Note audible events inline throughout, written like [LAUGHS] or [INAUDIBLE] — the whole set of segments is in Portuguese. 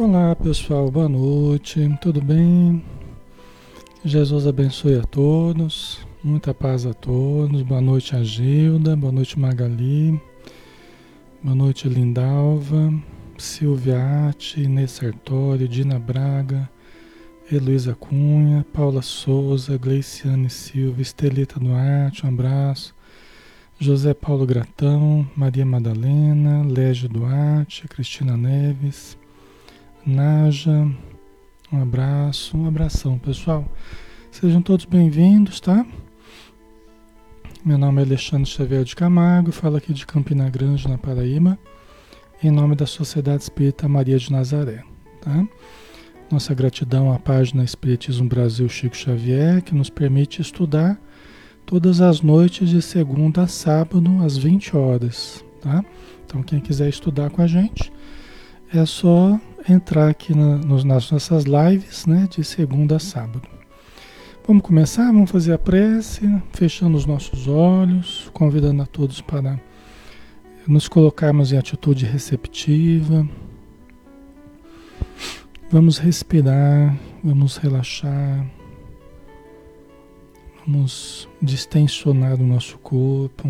Olá pessoal, boa noite, tudo bem? Jesus abençoe a todos, muita paz a todos. Boa noite, Agilda, boa noite, Magali, boa noite, Lindalva, Silvia Ati, Inês Sartori, Dina Braga, Heloísa Cunha, Paula Souza, Gleiciane Silva, Estelita Duarte, um abraço. José Paulo Gratão, Maria Madalena, Légio Duarte, Cristina Neves, Naja, um abraço, um abração, pessoal. Sejam todos bem-vindos, tá? Meu nome é Alexandre Xavier de Camargo, falo aqui de Campina Grande, na Paraíba, em nome da Sociedade Espírita Maria de Nazaré, tá? Nossa gratidão à página Espiritismo Brasil Chico Xavier, que nos permite estudar todas as noites de segunda a sábado, às 20 horas, tá? Então, quem quiser estudar com a gente, é só entrar aqui na, nos, nas nossas lives, né, de segunda a sábado. Vamos começar? Vamos fazer a prece, fechando os nossos olhos, convidando a todos para nos colocarmos em atitude receptiva. Vamos respirar, vamos relaxar, vamos distensionar o nosso corpo.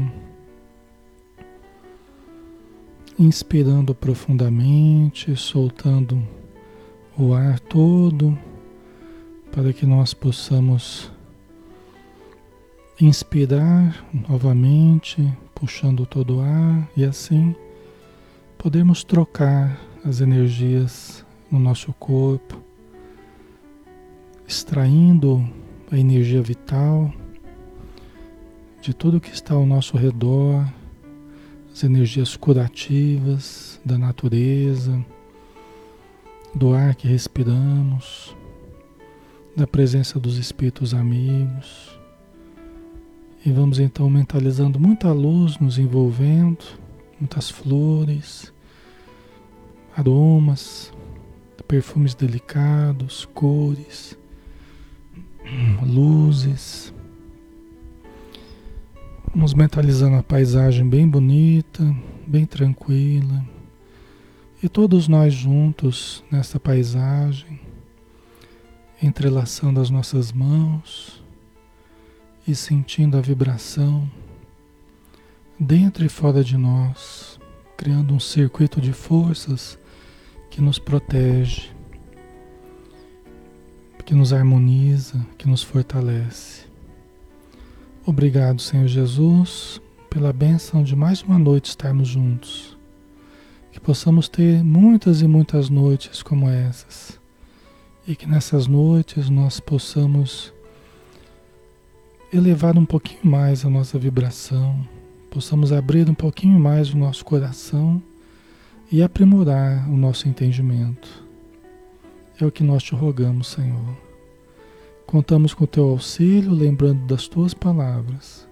Inspirando profundamente, soltando o ar todo, para que nós possamos inspirar novamente, puxando todo o ar e assim podemos trocar as energias no nosso corpo, extraindo a energia vital de tudo que está ao nosso redor as energias curativas da natureza, do ar que respiramos, da presença dos espíritos amigos. E vamos então mentalizando muita luz nos envolvendo, muitas flores, aromas, perfumes delicados, cores, [CLEARS THROAT] luzes Vamos mentalizando a paisagem bem bonita, bem tranquila. E todos nós juntos nessa paisagem, entrelaçando as nossas mãos e sentindo a vibração dentro e fora de nós, criando um circuito de forças que nos protege, que nos harmoniza, que nos fortalece. Obrigado, Senhor Jesus, pela benção de mais uma noite estarmos juntos. Que possamos ter muitas e muitas noites como essas. E que nessas noites nós possamos elevar um pouquinho mais a nossa vibração, possamos abrir um pouquinho mais o nosso coração e aprimorar o nosso entendimento. É o que nós te rogamos, Senhor. Contamos com o teu auxílio, lembrando das tuas palavras,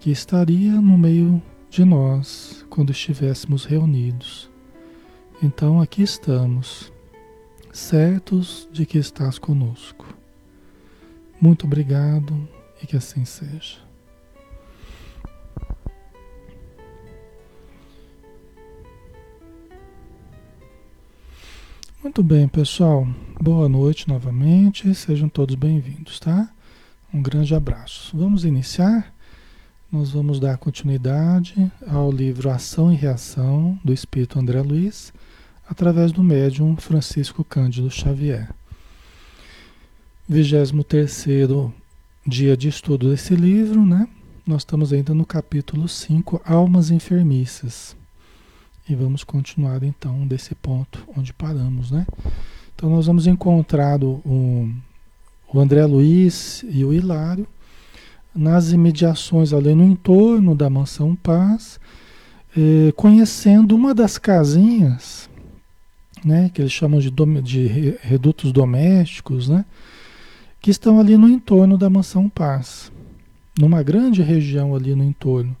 que estaria no meio de nós quando estivéssemos reunidos. Então aqui estamos, certos de que estás conosco. Muito obrigado e que assim seja. Muito bem, pessoal. Boa noite novamente, sejam todos bem-vindos, tá? Um grande abraço. Vamos iniciar? Nós vamos dar continuidade ao livro Ação e Reação do Espírito André Luiz, através do médium Francisco Cândido Xavier. 23 dia de estudo desse livro, né? Nós estamos ainda no capítulo 5, Almas Enfermiças. E vamos continuar então desse ponto onde paramos, né? Então nós vamos encontrar o, o André Luiz e o Hilário nas imediações ali no entorno da mansão Paz, eh, conhecendo uma das casinhas, né, que eles chamam de, dom, de redutos domésticos, né, que estão ali no entorno da mansão Paz, numa grande região ali no entorno,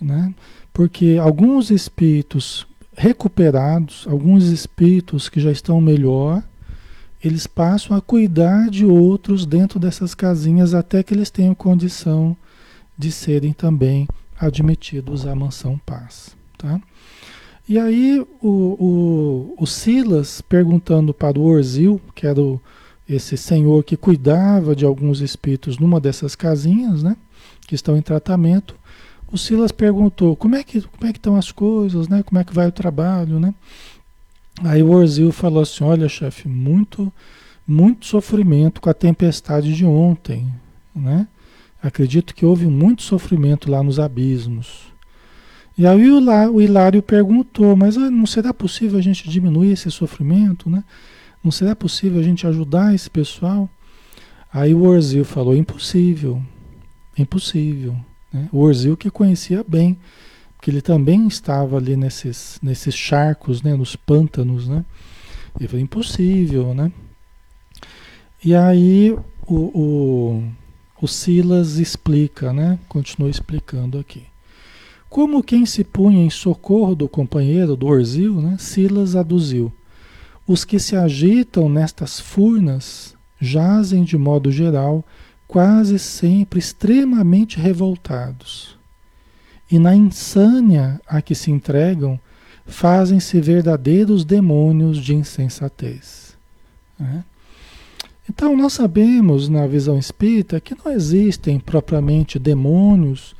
né, porque alguns espíritos recuperados, alguns espíritos que já estão melhor, eles passam a cuidar de outros dentro dessas casinhas até que eles tenham condição de serem também admitidos à mansão paz, tá? E aí o, o, o Silas perguntando para o Orzil, que era o, esse senhor que cuidava de alguns espíritos numa dessas casinhas, né? Que estão em tratamento. O Silas perguntou como é que como é que estão as coisas, né? Como é que vai o trabalho, né? Aí o Orzil falou assim, olha chefe, muito muito sofrimento com a tempestade de ontem, né? Acredito que houve muito sofrimento lá nos abismos. E aí o Hilário perguntou, mas ah, não será possível a gente diminuir esse sofrimento, né? Não será possível a gente ajudar esse pessoal? Aí o Orzil falou, impossível, impossível. Né? O Orzil que conhecia bem, porque ele também estava ali nesses, nesses charcos, né? nos pântanos, né? Ele falou, impossível, né? E aí o, o, o Silas explica, né? Continua explicando aqui. Como quem se punha em socorro do companheiro, do Orzil, né? Silas aduziu. Os que se agitam nestas furnas jazem de modo geral quase sempre extremamente revoltados. E na insânia a que se entregam, fazem-se verdadeiros demônios de insensatez. Né? Então, nós sabemos na visão espírita que não existem propriamente demônios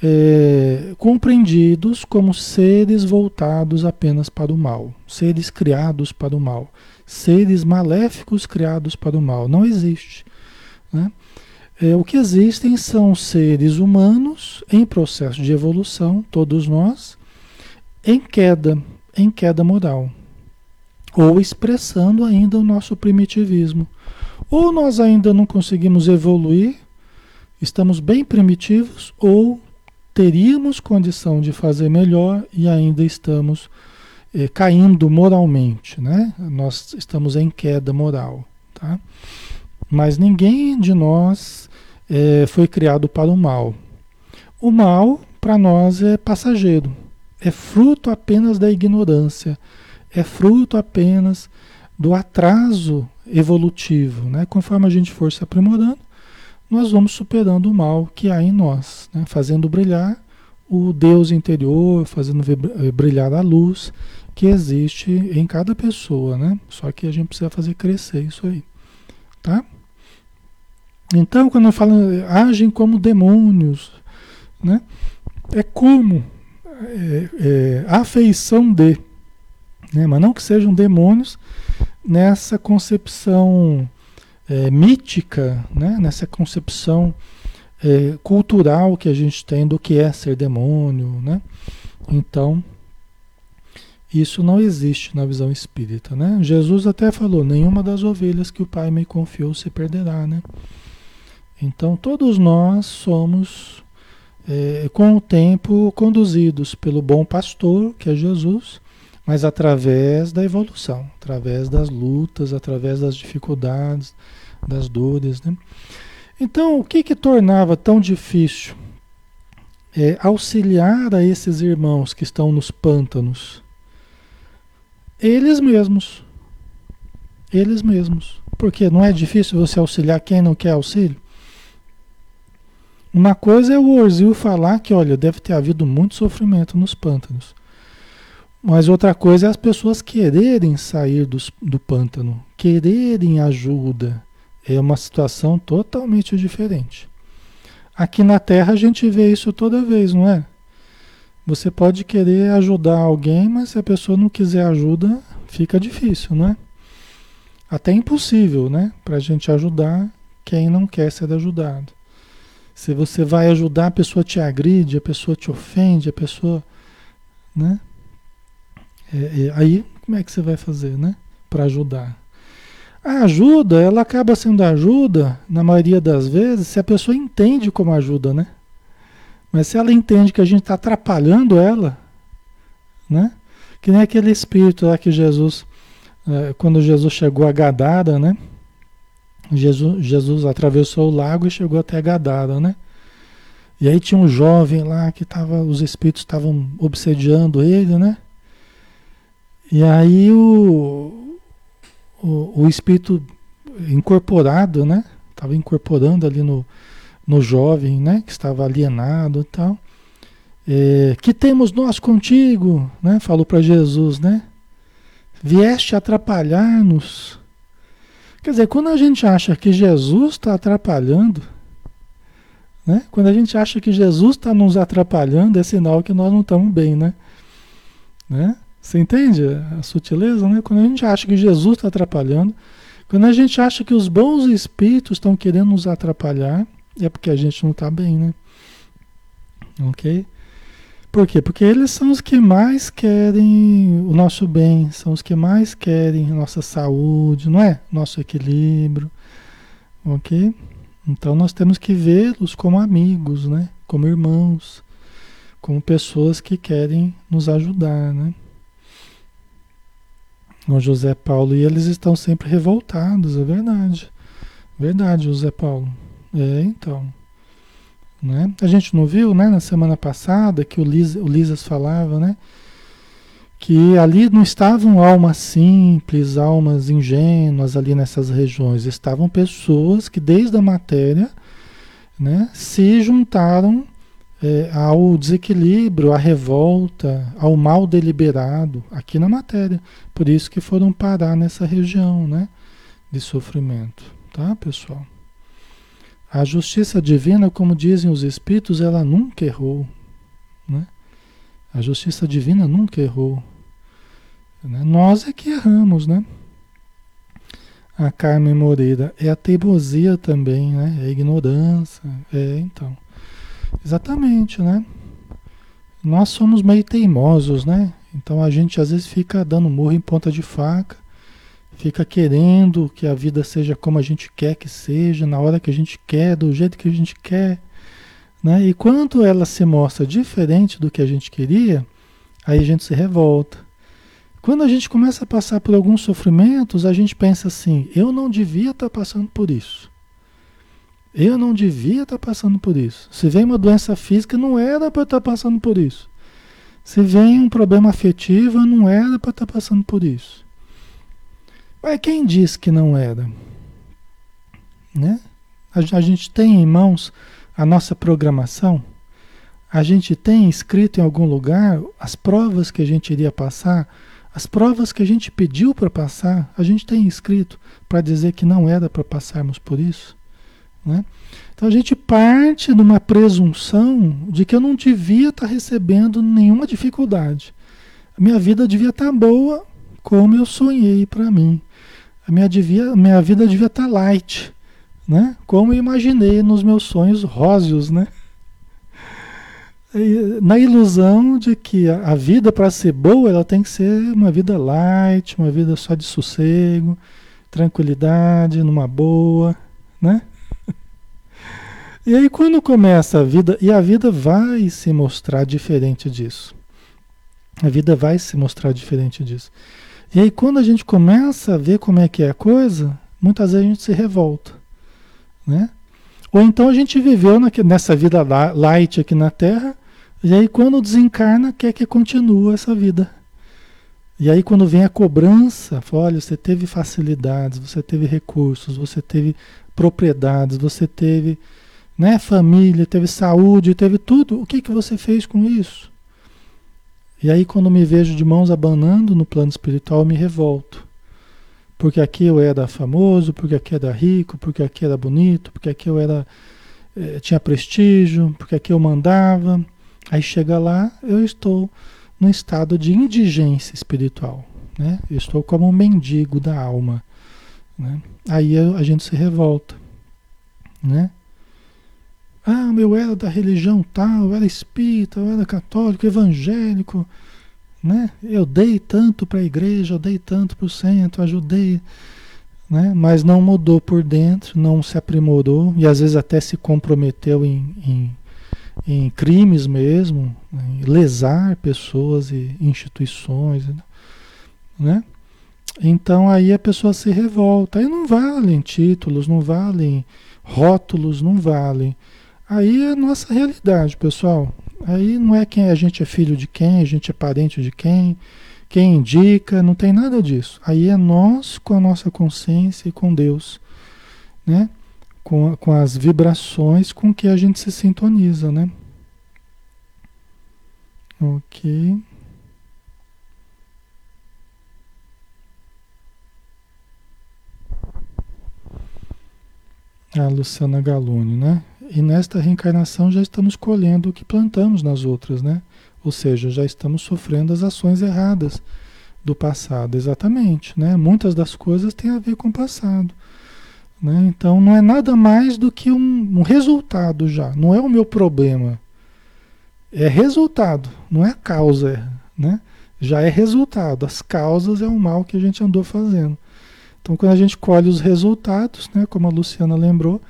é, compreendidos como seres voltados apenas para o mal, seres criados para o mal, seres maléficos criados para o mal. Não existe. Né? É, o que existem são seres humanos em processo de evolução, todos nós, em queda, em queda moral, ou expressando ainda o nosso primitivismo ou nós ainda não conseguimos evoluir, estamos bem primitivos, ou teríamos condição de fazer melhor e ainda estamos eh, caindo moralmente, né? Nós estamos em queda moral, tá? Mas ninguém de nós eh, foi criado para o mal. O mal, para nós, é passageiro, é fruto apenas da ignorância, é fruto apenas do atraso evolutivo. Né? Conforme a gente for se aprimorando, nós vamos superando o mal que há em nós, né? fazendo brilhar o Deus interior, fazendo eh, brilhar a luz que existe em cada pessoa, né? Só que a gente precisa fazer crescer isso aí, tá? Então, quando eu falo agem como demônios, né? É como é, é, afeição de, né? Mas não que sejam demônios nessa concepção é, mítica, né? nessa concepção é, cultural que a gente tem do que é ser demônio. Né? Então, isso não existe na visão espírita. Né? Jesus até falou: nenhuma das ovelhas que o Pai me confiou se perderá. Né? Então, todos nós somos, é, com o tempo, conduzidos pelo bom pastor, que é Jesus mas através da evolução, através das lutas, através das dificuldades, das dores. Né? Então, o que, que tornava tão difícil é, auxiliar a esses irmãos que estão nos pântanos? Eles mesmos. Eles mesmos. Porque não é difícil você auxiliar quem não quer auxílio? Uma coisa é o Orzil falar que, olha, deve ter havido muito sofrimento nos pântanos. Mas outra coisa é as pessoas quererem sair do, do pântano, quererem ajuda. É uma situação totalmente diferente. Aqui na Terra a gente vê isso toda vez, não é? Você pode querer ajudar alguém, mas se a pessoa não quiser ajuda, fica difícil, não é? Até impossível, né? Para a gente ajudar quem não quer ser ajudado. Se você vai ajudar, a pessoa te agride, a pessoa te ofende, a pessoa. Né? É, é, aí, como é que você vai fazer, né? Para ajudar. A ajuda, ela acaba sendo ajuda, na maioria das vezes, se a pessoa entende como ajuda, né? Mas se ela entende que a gente está atrapalhando ela, né? Que nem aquele espírito lá que Jesus, é, quando Jesus chegou a Gadara, né? Jesus, Jesus atravessou o lago e chegou até Gadara, né? E aí tinha um jovem lá que tava, os espíritos estavam obsediando ele, né? E aí o, o, o espírito incorporado, né? Estava incorporando ali no, no jovem, né? Que estava alienado e tal. É, que temos nós contigo, né? Falou para Jesus, né? Vieste atrapalhar-nos. Quer dizer, quando a gente acha que Jesus está atrapalhando, né? Quando a gente acha que Jesus está nos atrapalhando, é sinal que nós não estamos bem, né? né? Você entende a sutileza, né? Quando a gente acha que Jesus está atrapalhando, quando a gente acha que os bons espíritos estão querendo nos atrapalhar, é porque a gente não está bem, né? Ok? Por quê? Porque eles são os que mais querem o nosso bem, são os que mais querem a nossa saúde, não é? Nosso equilíbrio, ok? Então nós temos que vê-los como amigos, né? Como irmãos, como pessoas que querem nos ajudar, né? O José Paulo e eles estão sempre revoltados, é verdade. Verdade, José Paulo. É, então. Né? A gente não viu, né, na semana passada que o, Liz, o Lisas falava, né? que ali não estavam almas simples, almas ingênuas ali nessas regiões, estavam pessoas que desde a matéria né, se juntaram é, ao desequilíbrio, à revolta, ao mal deliberado aqui na matéria. Por isso que foram parar nessa região né, de sofrimento. Tá, pessoal? A justiça divina, como dizem os espíritos, ela nunca errou. Né? A justiça divina nunca errou. Né? Nós é que erramos, né? A Carmen Moreira é a teimosia também, né? É a ignorância. É, então. Exatamente, né? Nós somos meio teimosos, né? Então a gente às vezes fica dando murro em ponta de faca, fica querendo que a vida seja como a gente quer que seja, na hora que a gente quer, do jeito que a gente quer, né? E quando ela se mostra diferente do que a gente queria, aí a gente se revolta. Quando a gente começa a passar por alguns sofrimentos, a gente pensa assim: eu não devia estar tá passando por isso. Eu não devia estar tá passando por isso. Se vem uma doença física, não era para estar tá passando por isso. Se vem um problema afetivo, não era para estar passando por isso. Mas quem disse que não era? Né? A, a gente tem em mãos a nossa programação. A gente tem escrito em algum lugar as provas que a gente iria passar as provas que a gente pediu para passar, a gente tem escrito para dizer que não era para passarmos por isso. Né? Então a gente parte de uma presunção de que eu não devia estar tá recebendo nenhuma dificuldade. Minha vida devia estar tá boa como eu sonhei para mim. A minha, devia, minha vida devia estar tá light, né? como eu imaginei nos meus sonhos róseos, né? [LAUGHS] na ilusão de que a, vida para ser boa ela tem que ser uma vida light, uma vida só de sossego, tranquilidade, numa boa, né? [LAUGHS] E aí quando começa a vida, e a vida vai se mostrar diferente disso. A vida vai se mostrar diferente disso. E aí quando a gente começa a ver como é que é a coisa, muitas vezes a gente se revolta, né? Ou então a gente viveu nessa vida light aqui na Terra, e aí quando desencarna, quer que continue essa vida. E aí quando vem a cobrança, fala, olha, você teve facilidades, você teve recursos, você teve propriedades, você teve né, família, teve saúde, teve tudo. O que, que você fez com isso? E aí quando me vejo de mãos abanando no plano espiritual, eu me revolto. Porque aqui eu era famoso, porque aqui era rico, porque aqui era bonito, porque aqui eu era eh, tinha prestígio, porque aqui eu mandava, Aí chega lá, eu estou no estado de indigência espiritual, né? Eu estou como um mendigo da alma, né? Aí a gente se revolta, né? Ah, eu era da religião tal, eu era espírita, eu era católico, evangélico, né? Eu dei tanto para a igreja, eu dei tanto para o centro, ajudei, né? Mas não mudou por dentro, não se aprimorou e às vezes até se comprometeu em, em em crimes mesmo, em lesar pessoas e instituições, né? Então aí a pessoa se revolta. Aí não valem títulos, não valem rótulos, não valem. Aí é a nossa realidade, pessoal. Aí não é quem a gente é filho de quem, a gente é parente de quem, quem indica, não tem nada disso. Aí é nós com a nossa consciência e com Deus, né? com, com as vibrações com que a gente se sintoniza, né? Ok. A Luciana Galune, né? E nesta reencarnação já estamos colhendo o que plantamos nas outras, né? Ou seja, já estamos sofrendo as ações erradas do passado, exatamente, né? Muitas das coisas têm a ver com o passado, né? Então não é nada mais do que um, um resultado já, não é o meu problema, é resultado, não é causa, né? Já é resultado, as causas é o mal que a gente andou fazendo. Então, quando a gente colhe os resultados, né, como a Luciana lembrou,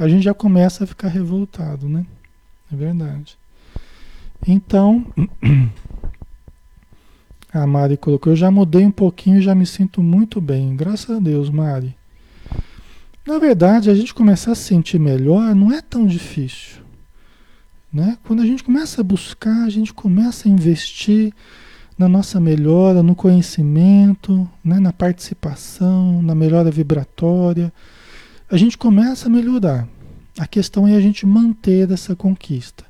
a gente já começa a ficar revoltado, né? É verdade. Então, [CLEARS THROAT] a Mari colocou, eu já mudei um pouquinho e já me sinto muito bem. Graças a Deus, Mari. Na verdade, a gente começar a se sentir melhor não é tão difícil. Né? Quando a gente começa a buscar, a gente começa a investir na nossa melhora, no conhecimento, né, na participação, na melhora vibratória, a gente começa a melhorar. A questão é a gente manter essa conquista.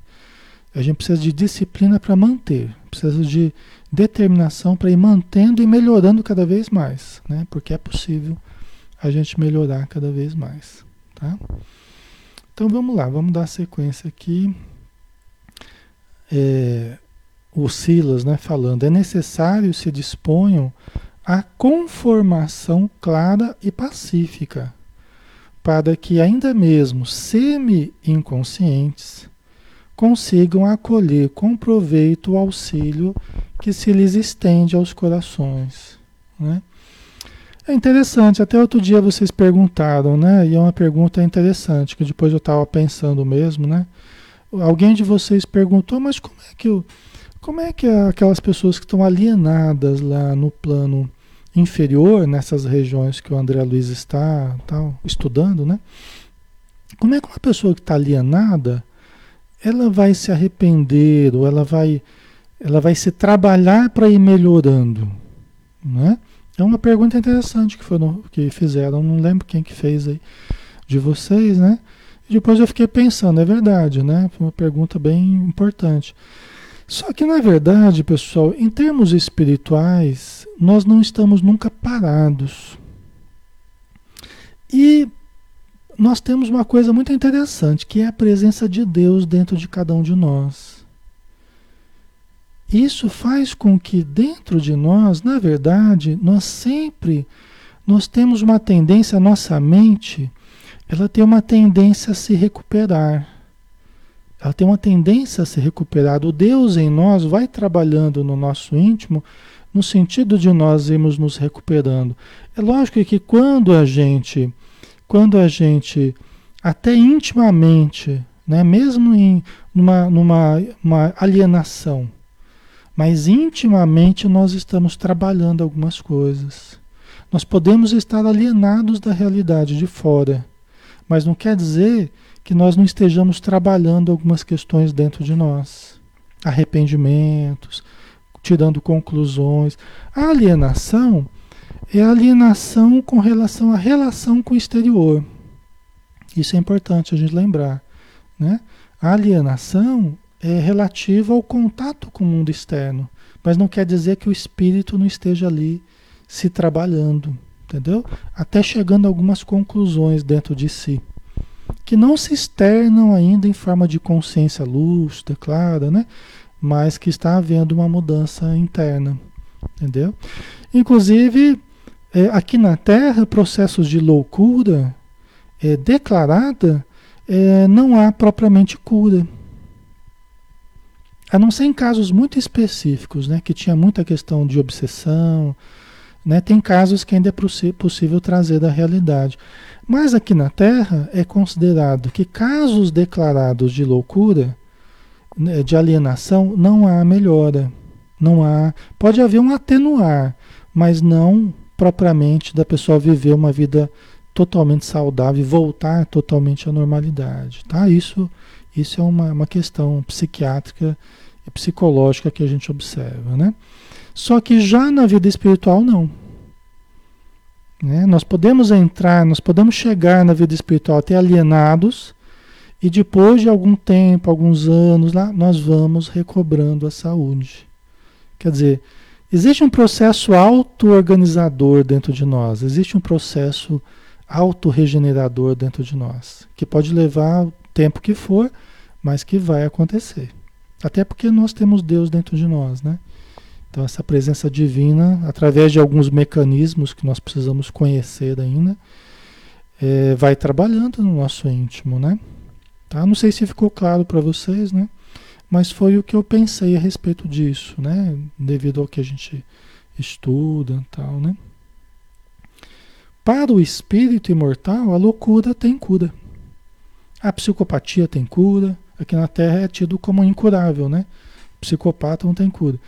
A gente precisa de disciplina para manter, precisa de determinação para ir mantendo e melhorando cada vez mais, né? Porque é possível a gente melhorar cada vez mais, tá? Então vamos lá, vamos dar sequência aqui. É, o Silas, né, falando, é necessário se disponham a conformação clara e pacífica, para que ainda mesmo semi-inconscientes consigam acolher com proveito o auxílio que se lhes estende aos corações. Né? É interessante, até outro dia vocês perguntaram, né? E é uma pergunta interessante, que depois eu estava pensando mesmo, né? Alguém de vocês perguntou, mas como é que eu como é que aquelas pessoas que estão alienadas lá no plano inferior, nessas regiões que o André Luiz está tal, estudando, né? Como é que uma pessoa que está alienada, ela vai se arrepender ou ela vai, ela vai se trabalhar para ir melhorando, né? É uma pergunta interessante que, foram, que fizeram, não lembro quem que fez aí de vocês, né? Depois eu fiquei pensando, é verdade, né? Foi uma pergunta bem importante. Só que, na verdade, pessoal, em termos espirituais, nós não estamos nunca parados. E nós temos uma coisa muito interessante, que é a presença de Deus dentro de cada um de nós. Isso faz com que dentro de nós, na verdade, nós sempre nós temos uma tendência, a nossa mente, ela tem uma tendência a se recuperar ela tem uma tendência a se recuperar. O Deus em nós vai trabalhando no nosso íntimo no sentido de nós irmos nos recuperando. É lógico que quando a gente, quando a gente, até intimamente, né, mesmo em numa, numa uma alienação, mas intimamente nós estamos trabalhando algumas coisas. Nós podemos estar alienados da realidade de fora, mas não quer dizer que nós não estejamos trabalhando algumas questões dentro de nós. Arrependimentos, tirando conclusões. A alienação é alienação com relação à relação com o exterior. Isso é importante a gente lembrar. Né? A alienação é relativa ao contato com o mundo externo, mas não quer dizer que o espírito não esteja ali se trabalhando, entendeu? Até chegando a algumas conclusões dentro de si que não se externam ainda em forma de consciência lúcida, clara, né? Mas que está havendo uma mudança interna, entendeu? Inclusive, é, aqui na Terra, processos de loucura é, declarada, é, não há propriamente cura. A não ser em casos muito específicos, né? Que tinha muita questão de obsessão, né? Tem casos que ainda é possível trazer da realidade. Mas aqui na Terra é considerado que casos declarados de loucura, né, de alienação, não há melhora. Não há. Pode haver um atenuar, mas não propriamente da pessoa viver uma vida totalmente saudável e voltar totalmente à normalidade. Tá? Isso, isso é uma, uma questão psiquiátrica e psicológica que a gente observa. Né? Só que já na vida espiritual, não. Né? Nós podemos entrar, nós podemos chegar na vida espiritual até alienados E depois de algum tempo, alguns anos lá, nós vamos recobrando a saúde. Quer dizer, existe um processo auto-organizador dentro de nós, existe um processo autorregenerador dentro de nós, que pode levar o tempo que for, mas que vai acontecer. Até porque nós temos Deus dentro de nós, né? Então essa presença divina, através de alguns mecanismos que nós precisamos conhecer ainda, é, vai trabalhando no nosso íntimo, né? Tá? Não sei se ficou claro para vocês, né? Mas foi o que eu pensei a respeito disso, né? Devido ao que a gente estuda, tal, né? Para o espírito imortal, a loucura tem cura. A psicopatia tem cura. Aqui na Terra é tido como incurável, né? psicopata não tem cura.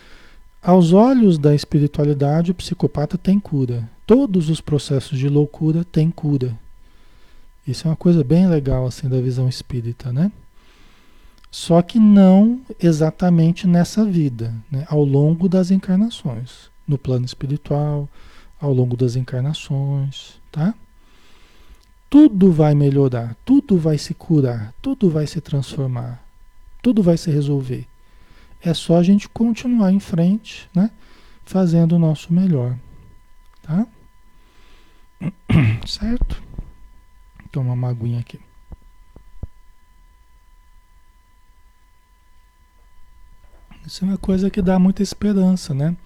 Aos olhos da espiritualidade, o psicopata tem cura. Todos os processos de loucura têm cura. Isso é uma coisa bem legal assim da visão espírita, né? Só que não exatamente nessa vida, né? ao longo das encarnações, no plano espiritual, ao longo das encarnações, tá? Tudo vai melhorar, tudo vai se curar, tudo vai se transformar, tudo vai se resolver. É só a gente continuar em frente, né? Fazendo o nosso melhor, tá? [COUGHS] Certo? Toma uma aguinha aqui. Isso é uma coisa que dá muita esperança, né?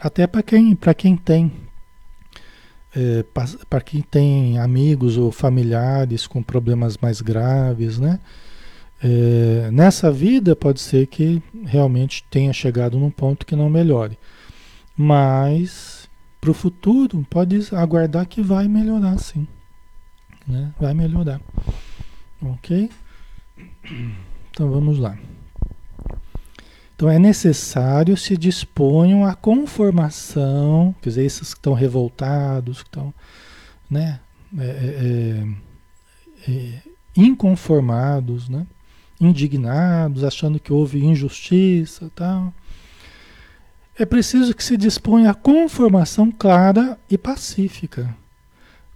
Até para quem, quem tem, é, para quem tem amigos ou familiares com problemas mais graves, né? É, nessa vida pode ser que realmente tenha chegado num ponto que não melhore, mas para o futuro pode aguardar que vai melhorar, sim né? Vai melhorar. Ok? Então vamos lá. Então é necessário se disponham à conformação, quer dizer, esses que estão revoltados, que estão né, é, é, é, é, inconformados, né, indignados, achando que houve injustiça tal. É preciso que se disponha à conformação clara e pacífica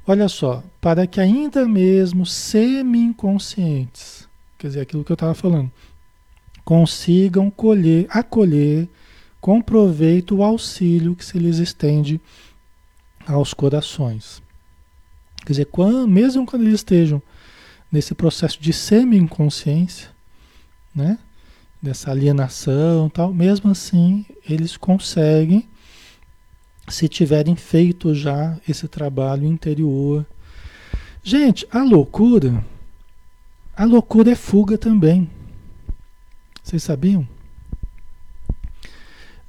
Olha só, para que ainda mesmo semi-inconscientes, quer dizer, aquilo que eu estava falando, consigam colher, acolher com proveito o auxílio que se lhes estende aos corações. Quer dizer, quando, mesmo quando eles estejam nesse processo de semi-inconsciência, né, dessa alienação tal, mesmo assim eles conseguem se tiverem feito já esse trabalho interior. Gente, a loucura, a loucura é fuga também. Vocês sabiam?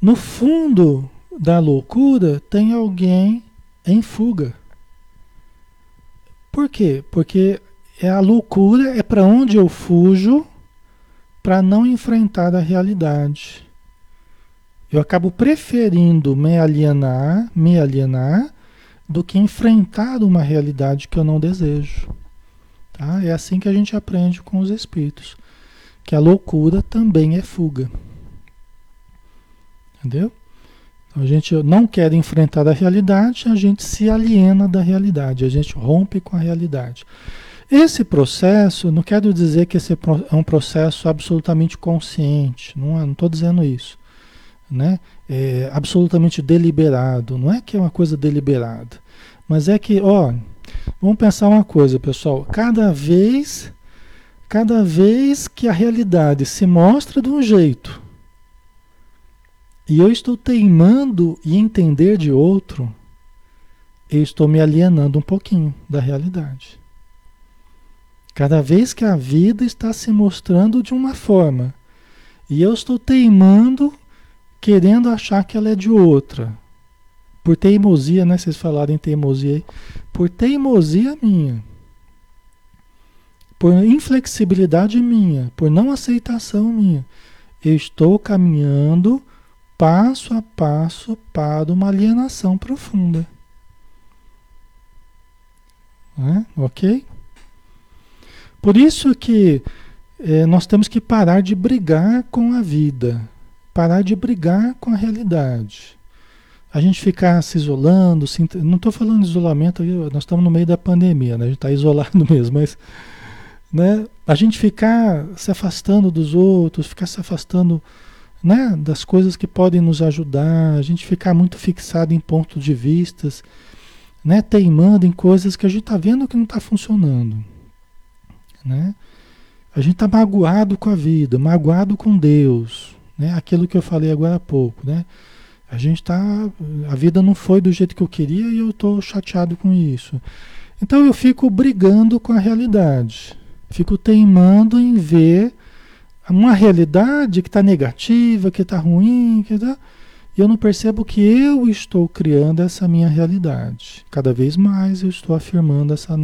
No fundo da loucura tem alguém em fuga. Por quê? Porque é a loucura é para onde eu fujo para não enfrentar a realidade. Eu acabo preferindo me alienar, me alienar, do que enfrentar uma realidade que eu não desejo. Tá? É assim que a gente aprende com os espíritos, que a loucura também é fuga. Entendeu? Então, a gente não quer enfrentar a realidade, a gente se aliena da realidade, a gente rompe com a realidade. Esse processo, não quero dizer que esse é um processo absolutamente consciente, não estou dizendo isso né? É absolutamente deliberado. Não é que é uma coisa deliberada, mas é que, ó, vamos pensar uma coisa, pessoal. Cada vez, cada vez que a realidade se mostra de um jeito e eu estou teimando em entender de outro, eu estou me alienando um pouquinho da realidade. Cada vez que a vida está se mostrando de uma forma e eu estou teimando querendo achar que ela é de outra. Por teimosia, né? Vocês falaram em teimosia aí. Por teimosia minha. Por inflexibilidade minha. Por não aceitação minha. Eu estou caminhando passo a passo para uma alienação profunda. É? Ok? Por isso que é, nós temos que parar de brigar com a vida parar de brigar com a realidade. A gente ficar se isolando, se, não estou falando de isolamento, nós estamos no meio da pandemia, né? a gente está isolado [LAUGHS] mesmo, mas né? A gente ficar se afastando dos outros, ficar se afastando né, das coisas que podem nos ajudar, a gente ficar muito fixado em pontos de vistas, né, teimando em coisas que a gente está vendo que não está funcionando. Né? A gente está magoado com a vida, magoado com Deus, né? aquilo que eu falei agora há pouco. Né? A gente está. A vida não foi do jeito que eu queria e eu estou chateado com isso. Então eu fico brigando com a realidade. Fico teimando em ver uma realidade que está negativa, que está ruim, que tá... e eu não percebo que eu estou criando essa minha realidade. Cada vez mais eu estou afirmando essa.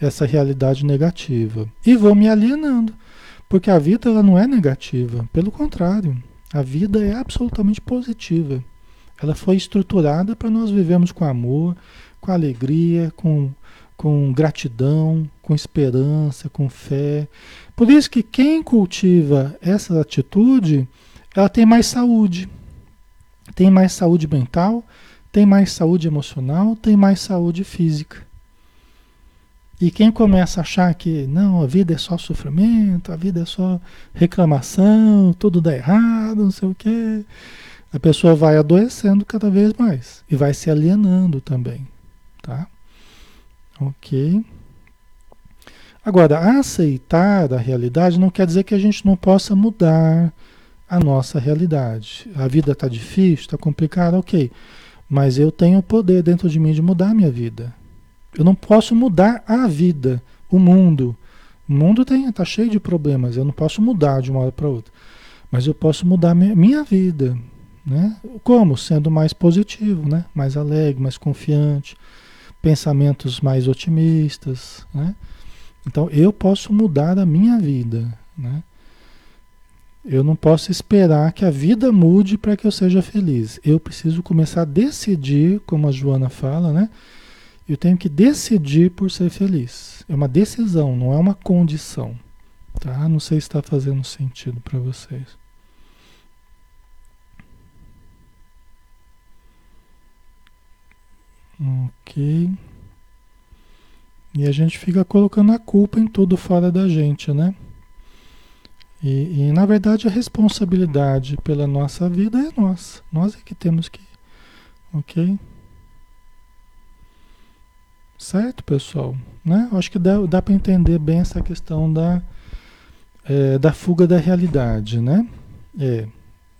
Essa realidade negativa. E vou me alienando. Porque a vida ela não é negativa. Pelo contrário, a vida é absolutamente positiva. Ela foi estruturada para nós vivermos com amor, com alegria, com com gratidão, com esperança, com fé. Por isso que quem cultiva essa atitude, ela tem mais saúde. Tem mais saúde mental, tem mais saúde emocional, tem mais saúde física. E quem começa a achar que não, a vida é só sofrimento, a vida é só reclamação, tudo dá errado, não sei o quê, a pessoa vai adoecendo cada vez mais e vai se alienando também, tá? Ok. Agora, aceitar a realidade não quer dizer que a gente não possa mudar a nossa realidade. A vida está difícil, está complicada, ok. Mas eu tenho o poder dentro de mim de mudar a minha vida. Eu não posso mudar a vida, o mundo. O mundo está cheio de problemas, eu não posso mudar de uma hora para outra. Mas eu posso mudar minha, minha vida. Né? Como? Sendo mais positivo, né? mais alegre, mais confiante pensamentos mais otimistas, né? Então eu posso mudar a minha vida, né? Eu não posso esperar que a vida mude para que eu seja feliz. Eu preciso começar a decidir, como a Joana fala, né? Eu tenho que decidir por ser feliz. É uma decisão, não é uma condição. Tá? Não sei se está fazendo sentido para vocês. Ok. E a gente fica colocando a culpa em tudo fora da gente, né? E, e, na verdade a responsabilidade pela nossa vida é nossa. Nós é que temos que. Ok? Certo, pessoal? Né? Acho que dá, dá para entender bem essa questão da, é, da fuga da realidade, né? É.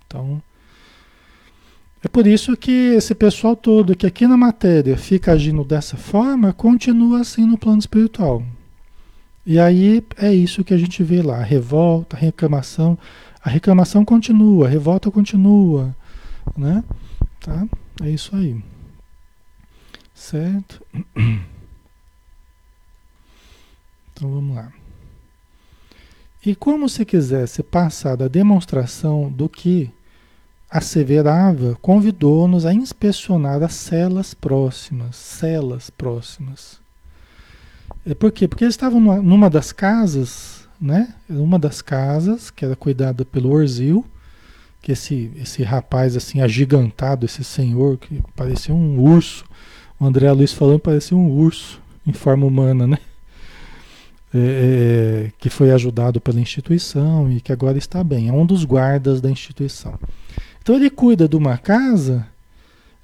Então, é por isso que esse pessoal todo que aqui na matéria fica agindo dessa forma, continua assim no plano espiritual. E aí é isso que a gente vê lá, a revolta, a reclamação. A reclamação continua, a revolta continua, né? Tá? É isso aí. Certo? [CLEARS THROAT] Então vamos lá. E como se quisesse passar da demonstração do que asseverava, convidou-nos a inspecionar as celas próximas, celas próximas. É por quê? Porque eles estavam numa, numa das casas, né? Uma das casas que era cuidada pelo Orzil, que esse esse rapaz assim agigantado, esse senhor que parecia um urso. O André Luiz falando parecia um urso em forma humana, né? É, é, que foi ajudado pela instituição e que agora está bem. É um dos guardas da instituição. Então ele cuida de uma casa,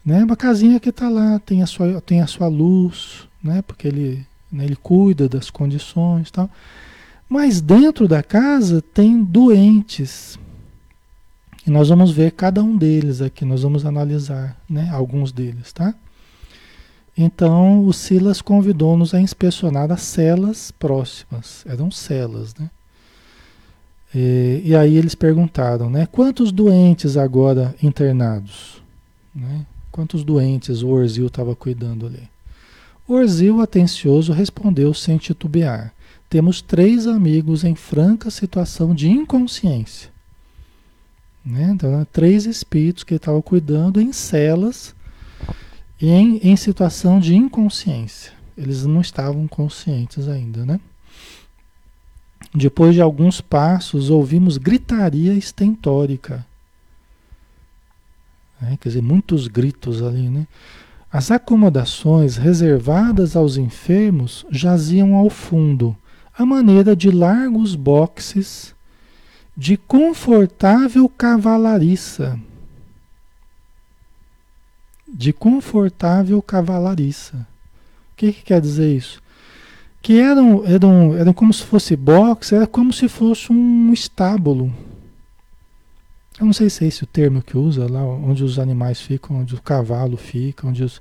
né? Uma casinha que está lá, tem a sua, tem a sua luz, né? Porque ele, né, ele cuida das condições, tal. Mas dentro da casa tem doentes. E nós vamos ver cada um deles aqui, nós vamos analisar, né? Alguns deles, tá? Então o Silas convidou-nos a inspecionar as celas próximas. Eram celas, né? E, e, aí eles perguntaram, né? Quantos doentes agora internados? Né? Quantos doentes o Orzil estava cuidando ali? Orzil, atencioso, respondeu sem titubear. Temos três amigos em franca situação de inconsciência. Né? Então, três espíritos que ele estava cuidando em celas em, em situação de inconsciência. Eles não estavam conscientes ainda, né? Depois de alguns passos, ouvimos gritaria estentórica. É, quer dizer, muitos gritos ali, né? As acomodações reservadas aos enfermos jaziam ao fundo, a maneira de largos boxes de confortável cavalariça. De confortável cavalariça. O que, que quer dizer isso? Que eram, eram, eram como se fosse boxe, era como se fosse um estábulo. Eu não sei se é esse o termo que usa lá, onde os animais ficam, onde o cavalo fica, onde os.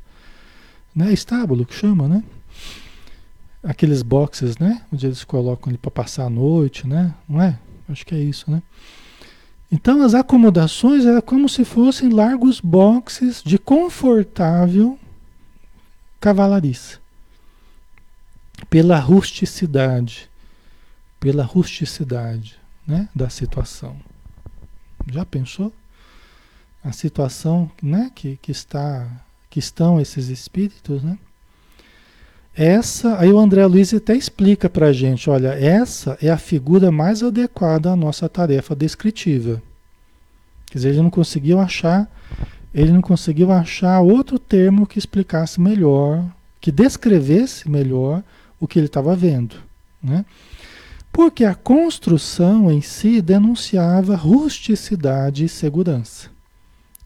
Né, estábulo que chama, né? aqueles boxes, né? Onde eles colocam ali para passar a noite, né? Não é? Acho que é isso, né? Então as acomodações eram como se fossem largos boxes de confortável cavalariça. Pela rusticidade, pela rusticidade, né, da situação. Já pensou? A situação, né, que, que está que estão esses espíritos, né? Essa, aí o André Luiz até explica para a gente, olha, essa é a figura mais adequada à nossa tarefa descritiva. Quer dizer, ele não conseguiu achar, ele não conseguiu achar outro termo que explicasse melhor, que descrevesse melhor o que ele estava vendo, né? Porque a construção em si denunciava rusticidade e segurança,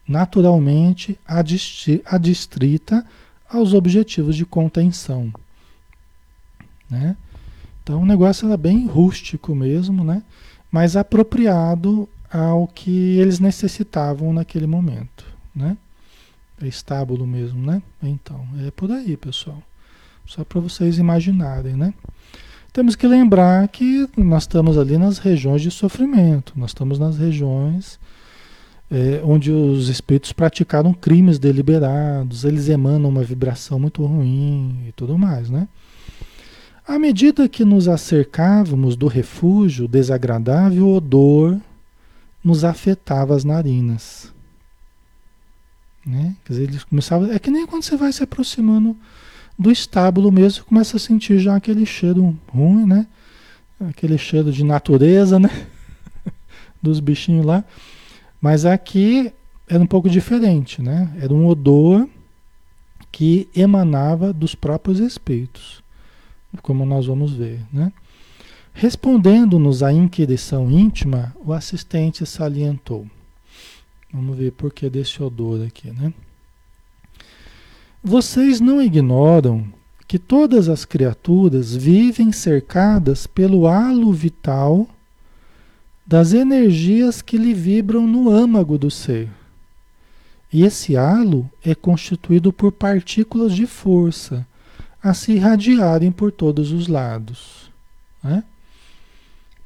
naturalmente adstrita aos objetivos de contenção. Né? Então o negócio era bem rústico mesmo, né? mas apropriado ao que eles necessitavam naquele momento. Né? É estábulo mesmo, né? Então, é por aí, pessoal. Só para vocês imaginarem, né? Temos que lembrar que nós estamos ali nas regiões de sofrimento, nós estamos nas regiões é, onde os espíritos praticaram crimes deliberados, eles emanam uma vibração muito ruim e tudo mais, né? À medida que nos acercávamos do refúgio, o desagradável odor nos afetava as narinas. Né? Quer dizer, eles começavam. É que nem quando você vai se aproximando do estábulo mesmo, começa a sentir já aquele cheiro ruim, né? Aquele cheiro de natureza, né? [LAUGHS] Dos bichinhos lá. Mas aqui era um pouco diferente, né? Era um odor que emanava dos próprios espíritos, como nós vamos ver, né? Respondendo-nos à inquirição íntima, o assistente salientou. Vamos ver por que desse odor aqui, né? Vocês não ignoram que todas as criaturas vivem cercadas pelo halo vital das energias que lhe vibram no âmago do ser. E esse halo é constituído por partículas de força a se irradiarem por todos os lados. Né?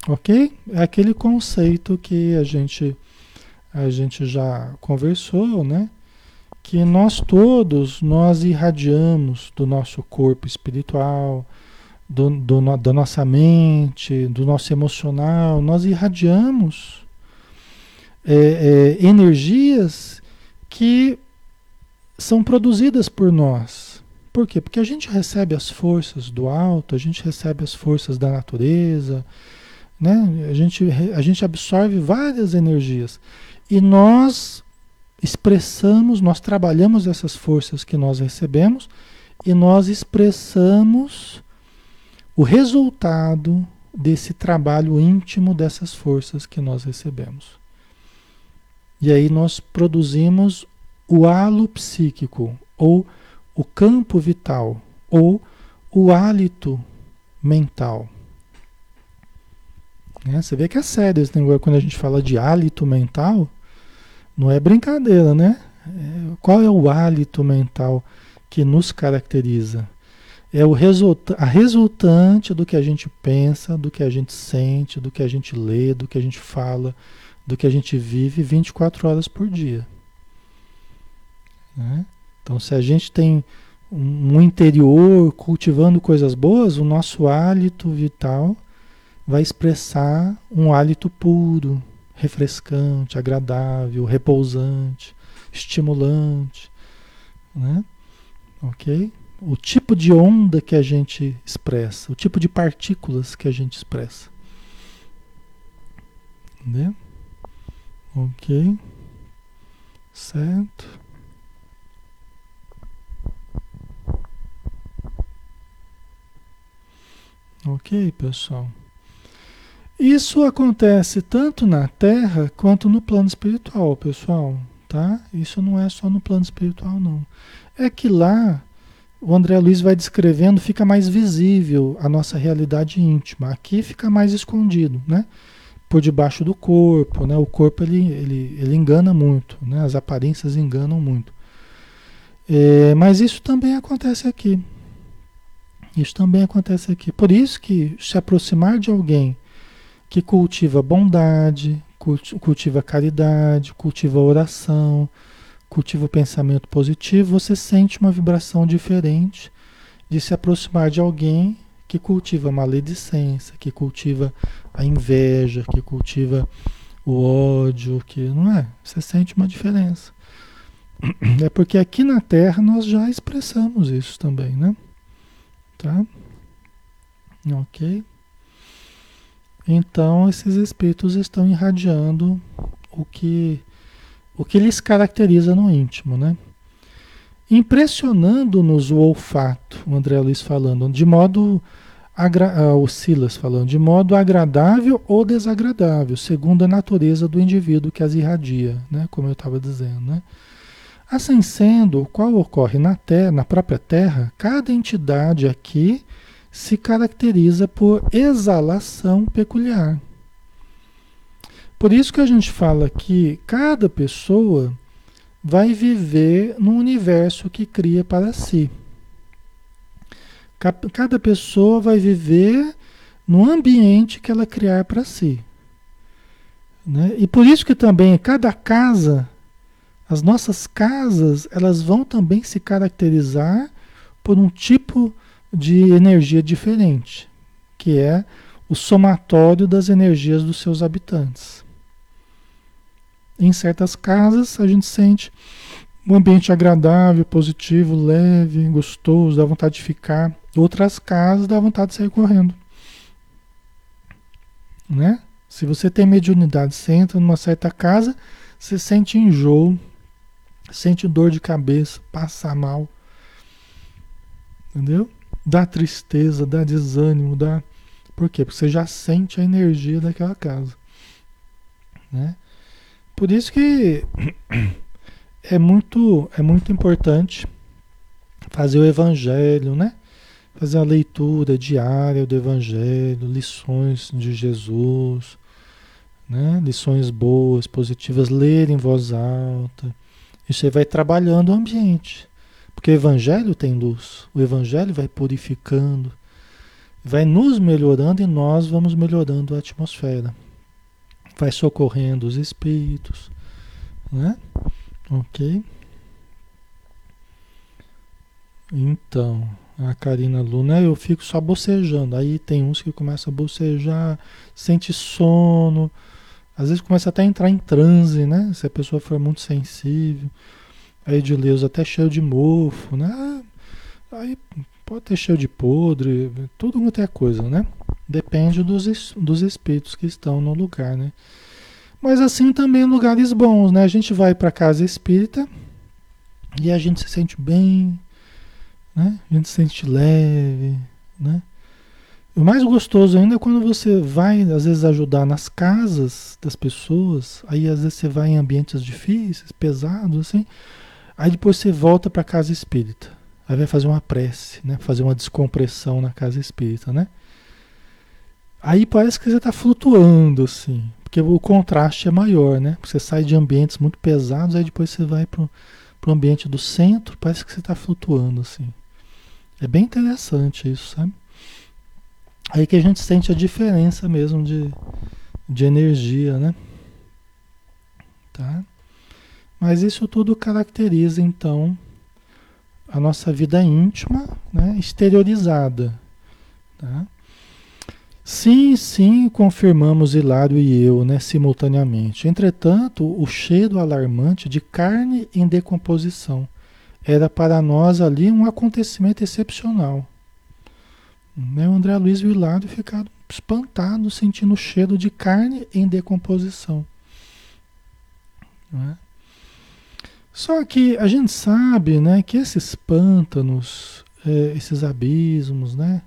Ok? É aquele conceito que a gente, a gente já conversou, né? Que nós todos, nós irradiamos do nosso corpo espiritual, do, do, da nossa mente, do nosso emocional, nós irradiamos é, é, energias que são produzidas por nós. Por quê? Porque a gente recebe as forças do alto, a gente recebe as forças da natureza, né? a, gente, a gente absorve várias energias. E nós expressamos, nós trabalhamos essas forças que nós recebemos e nós expressamos o resultado desse trabalho íntimo dessas forças que nós recebemos. E aí nós produzimos o halo psíquico, ou o campo vital, ou o hálito mental. É, você vê que é sério esse negócio quando a gente fala de hálito mental, não é brincadeira, né? É, qual é o hálito mental que nos caracteriza? É o resulta a resultante do que a gente pensa, do que a gente sente, do que a gente lê, do que a gente fala, do que a gente vive 24 horas por dia. Né? Então, se a gente tem um interior cultivando coisas boas, o nosso hálito vital vai expressar um hálito puro, refrescante, agradável, repousante, estimulante, né? Ok? O tipo de onda que a gente expressa, o tipo de partículas que a gente expressa. Entendeu? Ok. Certo. Ok, pessoal? Isso acontece tanto na Terra quanto no plano espiritual, pessoal, tá? Isso não é só no plano espiritual, não. É que lá o André Luiz vai descrevendo, fica mais visível a nossa realidade íntima. Aqui fica mais escondido, né? Por debaixo do corpo, né? O corpo ele, ele, ele engana muito, né? As aparências enganam muito. É, mas isso também acontece aqui. Isso também acontece aqui. Por isso que se aproximar de alguém que cultiva bondade, cultiva caridade, cultiva oração, cultiva o pensamento positivo, você sente uma vibração diferente de se aproximar de alguém que cultiva a maledicência, que cultiva a inveja, que cultiva o ódio, que não é? Você sente uma diferença. É porque aqui na Terra nós já expressamos isso também, né? Tá? Ok? Então, esses espíritos estão irradiando o que, o que lhes caracteriza no íntimo, né? Impressionando-nos o olfato, o André Luiz falando, de modo ah, o Silas falando, de modo agradável ou desagradável, segundo a natureza do indivíduo que as irradia, né? como eu estava dizendo. Né? Assim sendo, qual ocorre na terra, na própria Terra, cada entidade aqui se caracteriza por exalação peculiar. Por isso que a gente fala que cada pessoa vai viver no universo que cria para si. Cada pessoa vai viver no ambiente que ela criar para si. Né? E por isso que também cada casa, as nossas casas, elas vão também se caracterizar por um tipo de energia diferente, que é o somatório das energias dos seus habitantes. Em certas casas, a gente sente um ambiente agradável, positivo, leve, gostoso, dá vontade de ficar. Outras casas, dá vontade de sair correndo. Né? Se você tem mediunidade, você entra numa certa casa, você sente enjoo, sente dor de cabeça, passa mal. Entendeu? dá tristeza, dá desânimo, dá. Por quê? Porque você já sente a energia daquela casa. Né? Por isso que é muito, é muito importante fazer o evangelho, né? Fazer a leitura diária do evangelho, lições de Jesus, né? Lições boas, positivas, ler em voz alta. Isso aí vai trabalhando o ambiente. Porque o Evangelho tem luz, o Evangelho vai purificando, vai nos melhorando e nós vamos melhorando a atmosfera. Vai socorrendo os espíritos, né? Ok? Então, a Karina Luna, eu fico só bocejando. Aí tem uns que começam a bocejar, sente sono, às vezes começa até a entrar em transe, né? Se a pessoa for muito sensível. Aí de Leus até cheio de mofo, né? Aí pode ter cheio de podre, tudo quanto é coisa, né? Depende dos, dos espíritos que estão no lugar, né? Mas assim também lugares bons, né? A gente vai para casa espírita e a gente se sente bem, né? A gente se sente leve, né? O mais gostoso ainda é quando você vai, às vezes, ajudar nas casas das pessoas, aí às vezes você vai em ambientes difíceis, pesados, assim, Aí depois você volta para a casa espírita. Aí vai fazer uma prece, né? Fazer uma descompressão na casa espírita, né? Aí parece que você está flutuando, assim. Porque o contraste é maior, né? Você sai de ambientes muito pesados, aí depois você vai para o ambiente do centro, parece que você está flutuando, assim. É bem interessante isso, sabe? Aí que a gente sente a diferença mesmo de, de energia, né? Tá? Mas isso tudo caracteriza então a nossa vida íntima, né, exteriorizada. Tá? Sim, sim, confirmamos Hilário e eu, né, simultaneamente. Entretanto, o cheiro alarmante de carne em decomposição era para nós ali um acontecimento excepcional. Né, o André Luiz e o Hilário ficaram espantados sentindo o cheiro de carne em decomposição. Né? Só que a gente sabe né, que esses pântanos, é, esses abismos, né,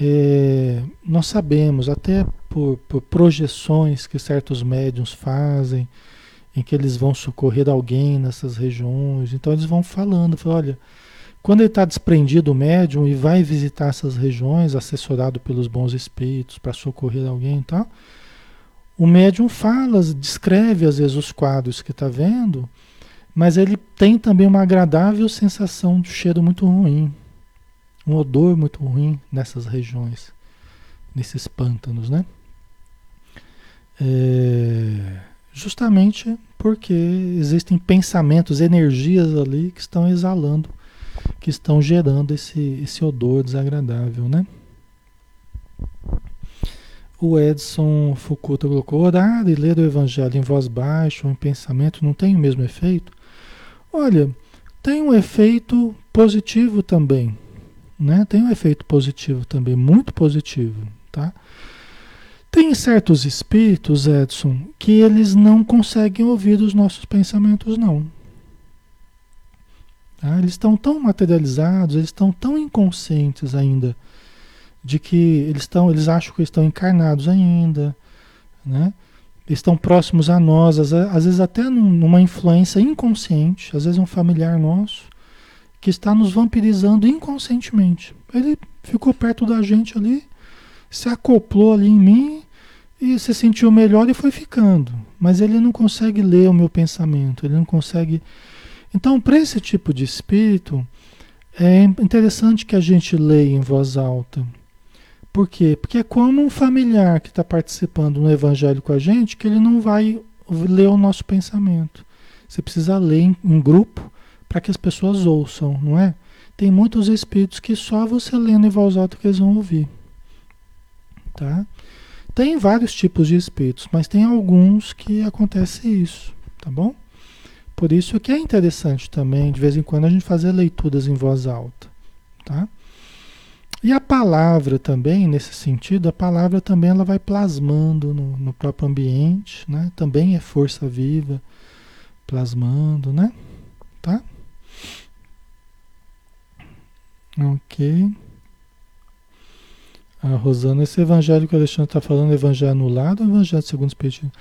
é, nós sabemos, até por, por, projeções que certos médiums fazem, em que eles vão socorrer alguém nessas regiões, então eles vão falando, falam, olha, quando ele está desprendido o médium e vai visitar essas regiões, assessorado pelos bons espíritos para socorrer alguém e tal, o médium fala, descreve às vezes os quadros que está vendo, mas ele tem também uma agradável sensação de cheiro muito ruim, um odor muito ruim nessas regiões, nesses pântanos, né? É, justamente porque existem pensamentos, energias ali que estão exalando, que estão gerando esse, esse odor desagradável, né? O Edson Foucault colocou: orar e ler o Evangelho em voz baixa ou em pensamento não tem o mesmo efeito? Olha, tem um efeito positivo também, né? Tem um efeito positivo também, muito positivo, tá? Tem certos espíritos, Edson, que eles não conseguem ouvir os nossos pensamentos, não. Tá? Eles estão tão materializados, eles estão tão inconscientes ainda de que eles estão, eles acham que estão encarnados ainda, né? Estão próximos a nós, às, às vezes até numa influência inconsciente, às vezes um familiar nosso, que está nos vampirizando inconscientemente. Ele ficou perto da gente ali, se acoplou ali em mim e se sentiu melhor e foi ficando. Mas ele não consegue ler o meu pensamento, ele não consegue. Então, para esse tipo de espírito, é interessante que a gente leia em voz alta. Por quê? Porque é como um familiar que está participando no evangelho com a gente, que ele não vai ler o nosso pensamento. Você precisa ler em, em grupo para que as pessoas ouçam, não é? Tem muitos espíritos que só você lendo em voz alta que eles vão ouvir. Tá? Tem vários tipos de espíritos, mas tem alguns que acontece isso, tá bom? Por isso que é interessante também, de vez em quando, a gente fazer leituras em voz alta, tá? E a palavra também, nesse sentido, a palavra também ela vai plasmando no, no próprio ambiente, né? Também é força viva, plasmando, né? Tá? Ok. A Rosana, esse evangelho que o Alexandre está falando, evangelho anulado ou evangelho segundo o Espiritismo?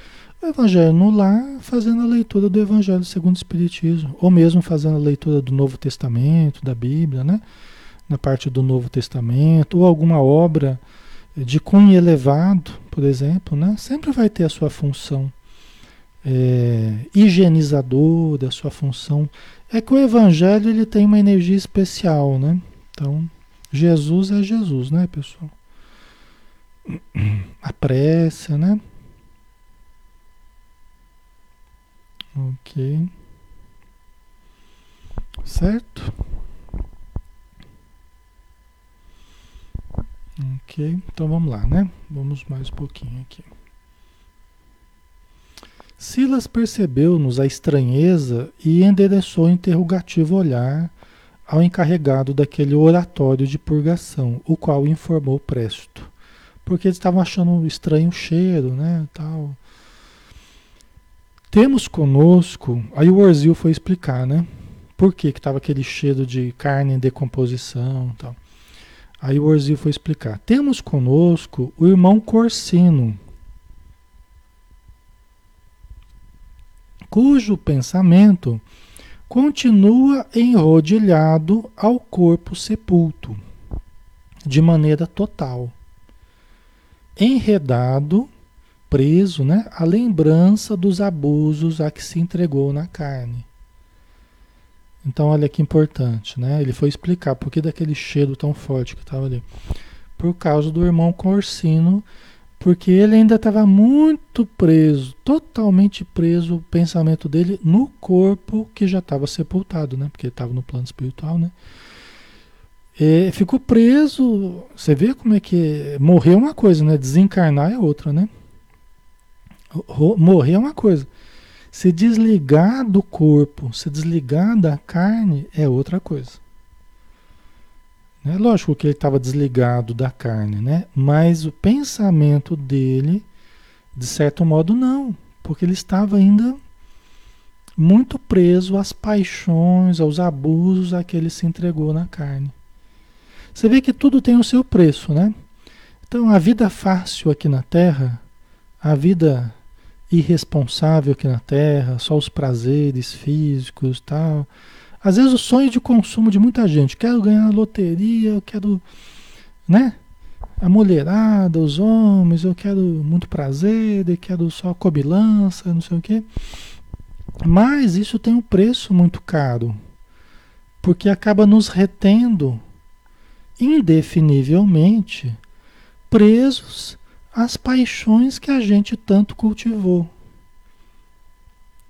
O evangelho anular, fazendo a leitura do evangelho segundo o Espiritismo, ou mesmo fazendo a leitura do Novo Testamento, da Bíblia, né? Na parte do Novo Testamento, ou alguma obra de cunho elevado, por exemplo, né? Sempre vai ter a sua função é, higienizadora, a sua função. É que o evangelho ele tem uma energia especial, né? Então, Jesus é Jesus, né, pessoal? a pressa, né? Ok. Certo? Ok, então vamos lá, né? Vamos mais um pouquinho aqui. Silas percebeu-nos a estranheza e endereçou o interrogativo olhar ao encarregado daquele oratório de purgação, o qual informou presto porque eles estavam achando estranho o cheiro, né, tal. Temos conosco, aí o Orzil foi explicar, né, por que que estava aquele cheiro de carne em decomposição, tal. Aí o Orzil foi explicar. Temos conosco o irmão Corsino, cujo pensamento continua enrodilhado ao corpo sepulto, de maneira total enredado, preso, né, a lembrança dos abusos a que se entregou na carne. Então, olha que importante, né? Ele foi explicar por que daquele cheiro tão forte que estava ali. Por causa do irmão Corsino, porque ele ainda estava muito preso, totalmente preso, o pensamento dele no corpo que já estava sepultado, né? Porque estava no plano espiritual, né? É, ficou preso. Você vê como é que é? morrer é uma coisa, né? Desencarnar é outra, né? Morrer é uma coisa. Se desligar do corpo, se desligar da carne é outra coisa. É lógico que ele estava desligado da carne, né? Mas o pensamento dele, de certo modo, não, porque ele estava ainda muito preso às paixões, aos abusos a que ele se entregou na carne. Você vê que tudo tem o seu preço, né? Então, a vida fácil aqui na Terra, a vida irresponsável aqui na Terra, só os prazeres físicos tal. Às vezes o sonho de consumo de muita gente, quero ganhar na loteria, eu quero, né? A mulherada, os homens, eu quero muito prazer, eu quero só cobilança, não sei o quê. Mas isso tem um preço muito caro, porque acaba nos retendo indefinivelmente presos às paixões que a gente tanto cultivou.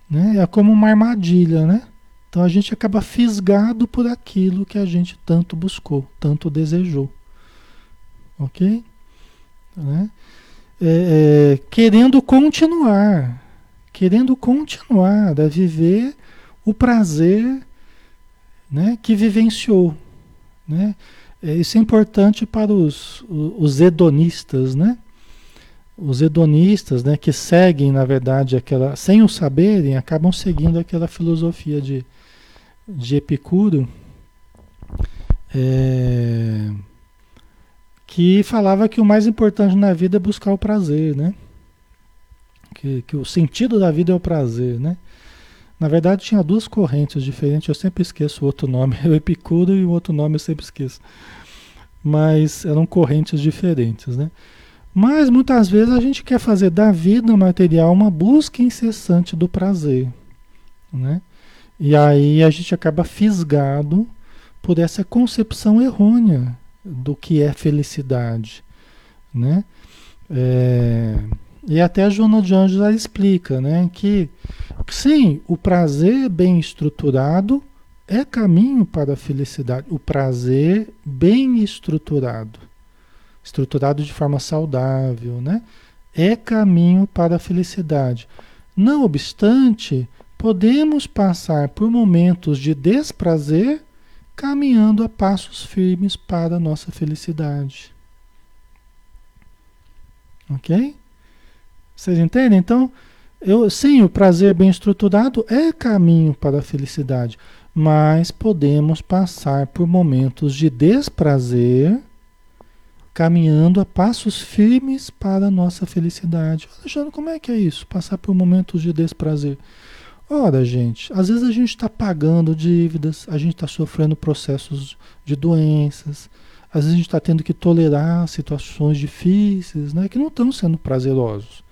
Né? É como uma armadilha, né? Então a gente acaba fisgado por aquilo que a gente tanto buscou, tanto desejou. Ok? Né? É, é, querendo continuar, querendo continuar a viver o prazer né, que vivenciou. Né? É, isso é importante para os, os hedonistas, né? Os hedonistas, né, que seguem, na verdade, aquela, sem o saberem, acabam seguindo aquela filosofia de, de Epicuro, é, que falava que o mais importante na vida é buscar o prazer, né? Que, que o sentido da vida é o prazer, né? Na verdade, tinha duas correntes diferentes, eu sempre esqueço o outro nome, [LAUGHS] o Epicuro e o outro nome eu sempre esqueço. Mas eram correntes diferentes, né? Mas muitas vezes a gente quer fazer da vida material uma busca incessante do prazer, né? E aí a gente acaba fisgado por essa concepção errônea do que é felicidade, né? É, e até a Joana de Anjos explica, né, que sim, o prazer bem estruturado é caminho para a felicidade. O prazer bem estruturado, estruturado de forma saudável, né, é caminho para a felicidade. Não obstante, podemos passar por momentos de desprazer caminhando a passos firmes para a nossa felicidade. Ok? Vocês entendem? Então, eu, sim, o prazer bem estruturado é caminho para a felicidade, mas podemos passar por momentos de desprazer, caminhando a passos firmes para a nossa felicidade. Alexandre, como é que é isso? Passar por momentos de desprazer. Ora, gente, às vezes a gente está pagando dívidas, a gente está sofrendo processos de doenças, às vezes a gente está tendo que tolerar situações difíceis, né, que não estão sendo prazerosos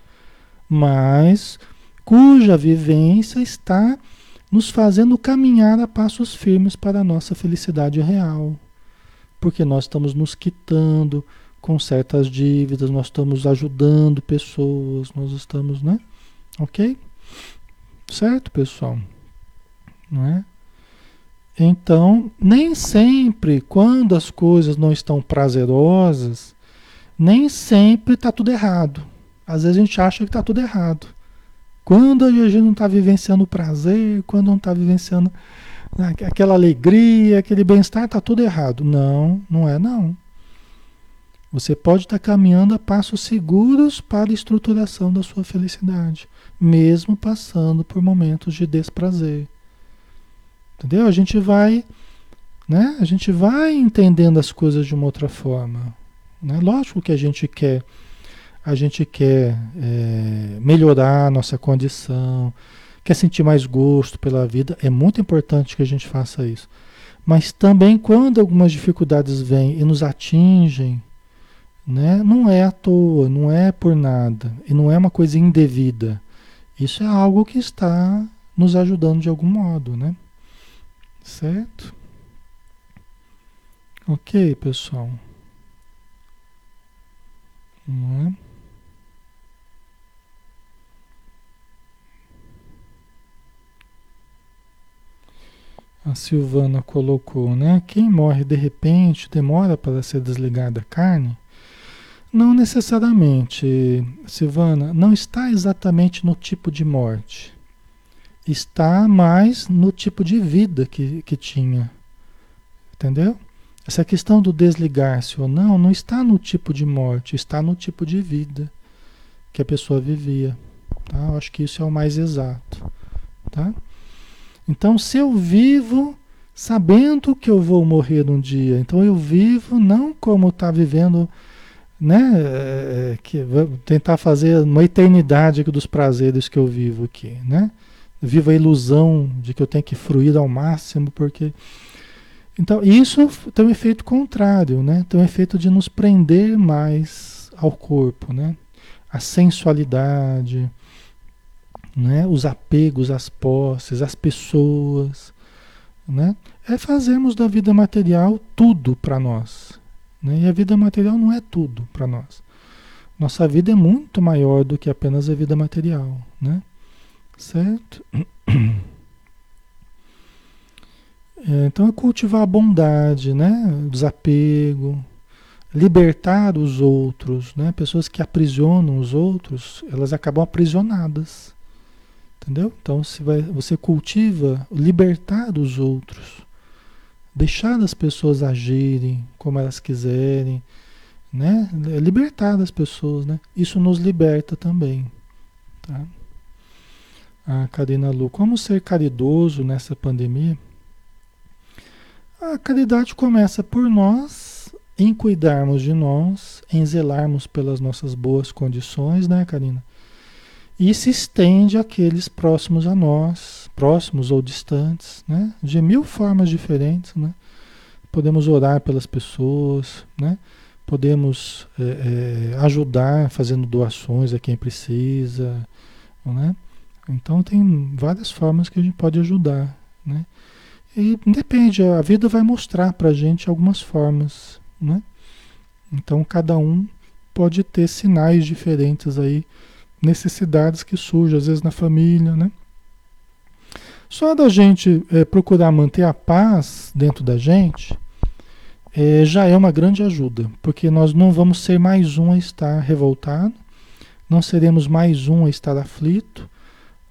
mas cuja vivência está nos fazendo caminhar a passos firmes para a nossa felicidade real. Porque nós estamos nos quitando com certas dívidas, nós estamos ajudando pessoas, nós estamos, né? Ok? Certo, pessoal? Não é? Então, nem sempre, quando as coisas não estão prazerosas, nem sempre está tudo errado. Às vezes a gente acha que está tudo errado. Quando a gente não está vivenciando o prazer, quando não está vivenciando né, aquela alegria, aquele bem-estar, está tudo errado. Não, não é não. Você pode estar caminhando a passos seguros para a estruturação da sua felicidade, mesmo passando por momentos de desprazer. Entendeu? A gente vai, né? A gente vai entendendo as coisas de uma outra forma. Né? Lógico que a gente quer a gente quer é, melhorar a nossa condição, quer sentir mais gosto pela vida, é muito importante que a gente faça isso. Mas também quando algumas dificuldades vêm e nos atingem, né, não é à toa, não é por nada, e não é uma coisa indevida. Isso é algo que está nos ajudando de algum modo, né? Certo? Ok, pessoal. Não é? a Silvana colocou, né? Quem morre de repente demora para ser desligado da carne? Não necessariamente, Silvana, não está exatamente no tipo de morte. Está mais no tipo de vida que, que tinha. Entendeu? Essa questão do desligar-se ou não, não está no tipo de morte, está no tipo de vida que a pessoa vivia. Tá? Eu acho que isso é o mais exato. Tá? Então, se eu vivo sabendo que eu vou morrer um dia, então eu vivo não como está vivendo né? É, é que tentar fazer uma eternidade dos prazeres que eu vivo aqui, né? Vivo a ilusão de que eu tenho que fruir ao máximo, porque então isso tem um efeito contrário, né? Tem um efeito de nos prender mais ao corpo, né? A sensualidade, né? Os apegos às posses, às pessoas, né? É fazermos da vida material tudo para nós, né? E a vida material não é tudo para nós. Nossa vida é muito maior do que apenas a vida material, né? Certo? [CLEARS THROAT] É, então é cultivar a bondade, né? O desapego, libertar os outros, né? Pessoas que aprisionam os outros, elas acabam aprisionadas. Entendeu? Então se vai, você cultiva libertar os outros, deixar as pessoas agirem como elas quiserem, né? Libertar as pessoas, né? Isso nos liberta também, tá? A Karina Lu, como ser caridoso nessa pandemia? A caridade começa por nós, em cuidarmos de nós, em zelarmos pelas nossas boas condições, né, Karina? E se estende àqueles próximos a nós, próximos ou distantes, né? De mil formas diferentes, né? Podemos orar pelas pessoas, né? Podemos é, é, ajudar fazendo doações a quem precisa, né? Então tem várias formas que a gente pode ajudar, né? E depende, a vida vai mostrar para a gente algumas formas, né? Então cada um pode ter sinais diferentes aí, necessidades que surgem às vezes na família, né? Só da gente é, procurar manter a paz dentro da gente é, já é uma grande ajuda, porque nós não vamos ser mais um a estar revoltado, não seremos mais um a estar aflito,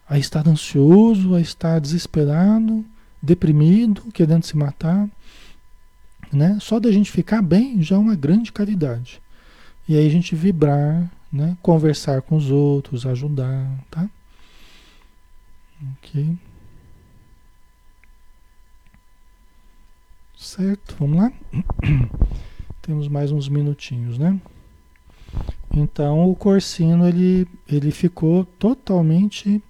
a estar ansioso, a estar desesperado, deprimido, querendo se matar, né? Só da gente ficar bem já é uma grande caridade. E aí a gente vibrar, né? Conversar com os outros, ajudar, tá? Ok. Certo, vamos lá? [CLEARS THROAT] Temos mais uns minutinhos, né? Então o Corsino ele, ele ficou totalmente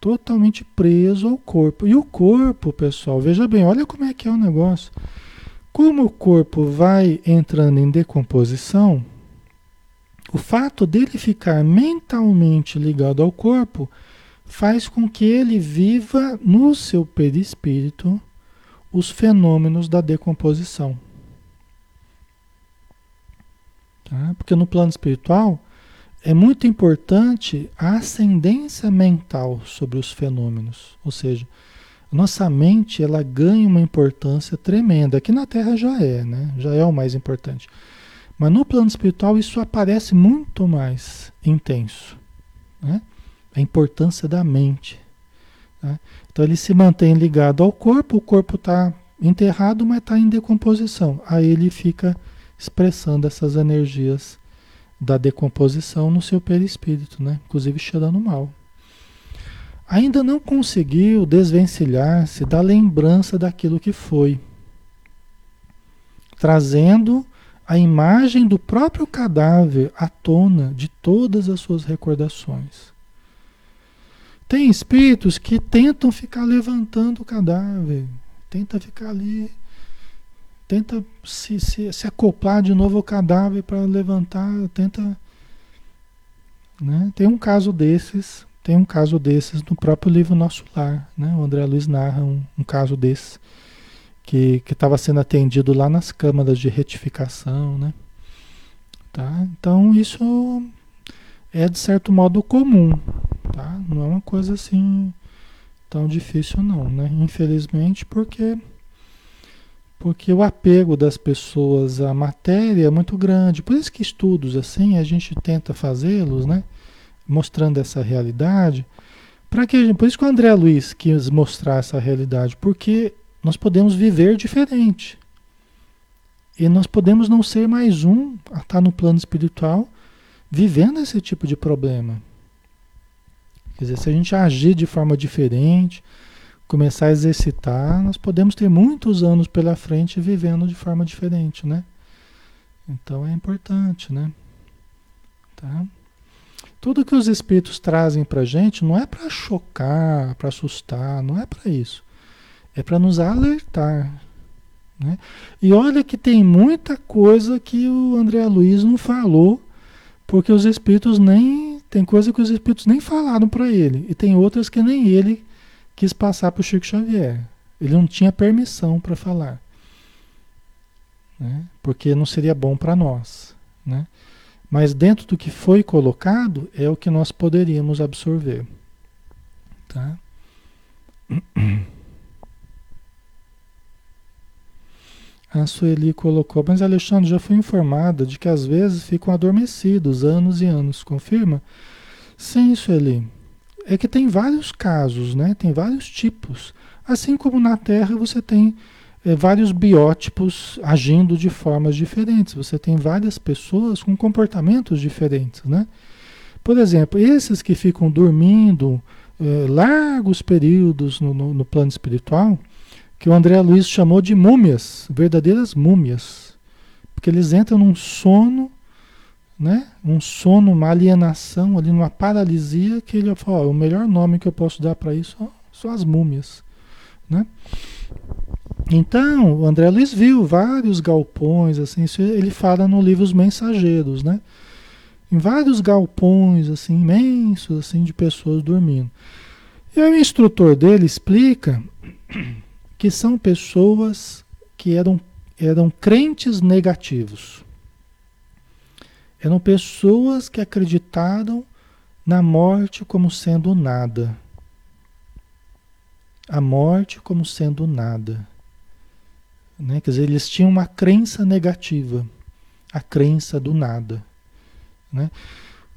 totalmente preso ao corpo. E o corpo, pessoal, veja bem, olha como é que é o negócio. Como o corpo vai entrando em decomposição, o fato dele ficar mentalmente ligado ao corpo faz com que ele viva no seu perispírito os fenômenos da decomposição. Tá? Porque no plano espiritual, é muito importante a ascendência mental sobre os fenômenos, ou seja, nossa mente ela ganha uma importância tremenda. Aqui na Terra já é, né? Já é o mais importante. Mas no plano espiritual isso aparece muito mais intenso, né? A importância da mente. Né? Então ele se mantém ligado ao corpo, o corpo está enterrado, mas está em decomposição. Aí ele fica expressando essas energias da decomposição no seu perispírito, né? inclusive cheirando mal. Ainda não conseguiu desvencilhar-se da lembrança daquilo que foi, trazendo a imagem do próprio cadáver à tona de todas as suas recordações. Tem espíritos que tentam ficar levantando o cadáver, tenta ficar ali tenta se, se, se acoplar de novo ao cadáver para levantar, tenta. Né? Tem um caso desses, tem um caso desses no próprio livro Nosso Lar, né? O André Luiz narra um, um caso desse que estava sendo atendido lá nas câmaras de retificação, né? Tá? Então isso é de certo modo comum? Não é uma coisa assim tão difícil não, né? Infelizmente porque porque o apego das pessoas à matéria é muito grande. Por isso que estudos assim a gente tenta fazê-los, né? Mostrando essa realidade. Para que por isso que o André Luiz quis mostrar essa realidade, porque nós podemos viver diferente. E nós podemos não ser mais um a estar no plano espiritual vivendo esse tipo de problema. Quer dizer, se a gente agir de forma diferente, começar a exercitar, nós podemos ter muitos anos pela frente vivendo de forma diferente, né? Então é importante, né? Tá? Tudo que os espíritos trazem para gente não é para chocar, para assustar, não é para isso. É para nos alertar. Né? E olha que tem muita coisa que o André Luiz não falou, porque os espíritos nem. Tem coisa que os espíritos nem falaram para ele. E tem outras que nem ele quis passar para o Chico Xavier. Ele não tinha permissão para falar. Né? Porque não seria bom para nós. Né? Mas dentro do que foi colocado é o que nós poderíamos absorver. Tá? [CLEARS THROAT] A Sueli colocou, mas Alexandre já foi informada de que às vezes ficam adormecidos anos e anos. Confirma? Sim, Sueli. É que tem vários casos, né? Tem vários tipos. Assim como na Terra você tem é, vários biótipos agindo de formas diferentes. Você tem várias pessoas com comportamentos diferentes, né? Por exemplo, esses que ficam dormindo é, largos períodos no, no, no, plano espiritual, que o André Luiz chamou de múmias, verdadeiras múmias, porque eles entram num sono, né? Um sono, uma alienação ali, numa paralisia que ele falou, o melhor nome que eu posso dar para isso são as múmias, né? Então, o André Luiz viu vários galpões, assim, ele fala no livro Os Mensageiros, né? Em vários galpões, assim, imensos, assim, de pessoas dormindo. E o instrutor dele explica que são pessoas que eram, eram crentes negativos. Eram pessoas que acreditaram na morte como sendo nada. A morte como sendo nada. Né? Quer dizer, eles tinham uma crença negativa, a crença do nada. Né?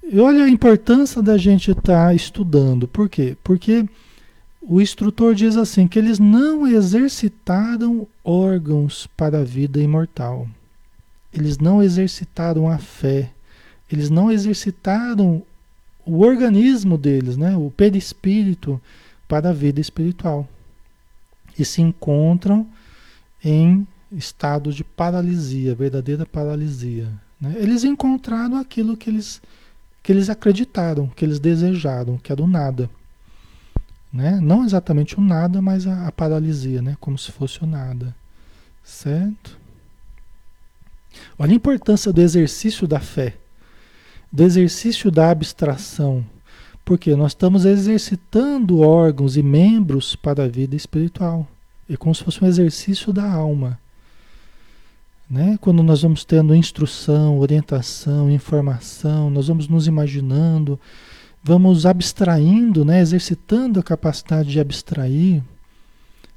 E olha a importância da gente estar tá estudando. Por quê? Porque o instrutor diz assim que eles não exercitaram órgãos para a vida imortal. Eles não exercitaram a fé. Eles não exercitaram o organismo deles, né? o perispírito para a vida espiritual. E se encontram em estado de paralisia, verdadeira paralisia. Né? Eles encontraram aquilo que eles, que eles acreditaram, que eles desejaram, que era o nada. Né? Não exatamente o nada, mas a, a paralisia, né? como se fosse o nada. Certo? Olha a importância do exercício da fé, do exercício da abstração, porque nós estamos exercitando órgãos e membros para a vida espiritual. É como se fosse um exercício da alma. Né? Quando nós vamos tendo instrução, orientação, informação, nós vamos nos imaginando, vamos abstraindo, né? exercitando a capacidade de abstrair,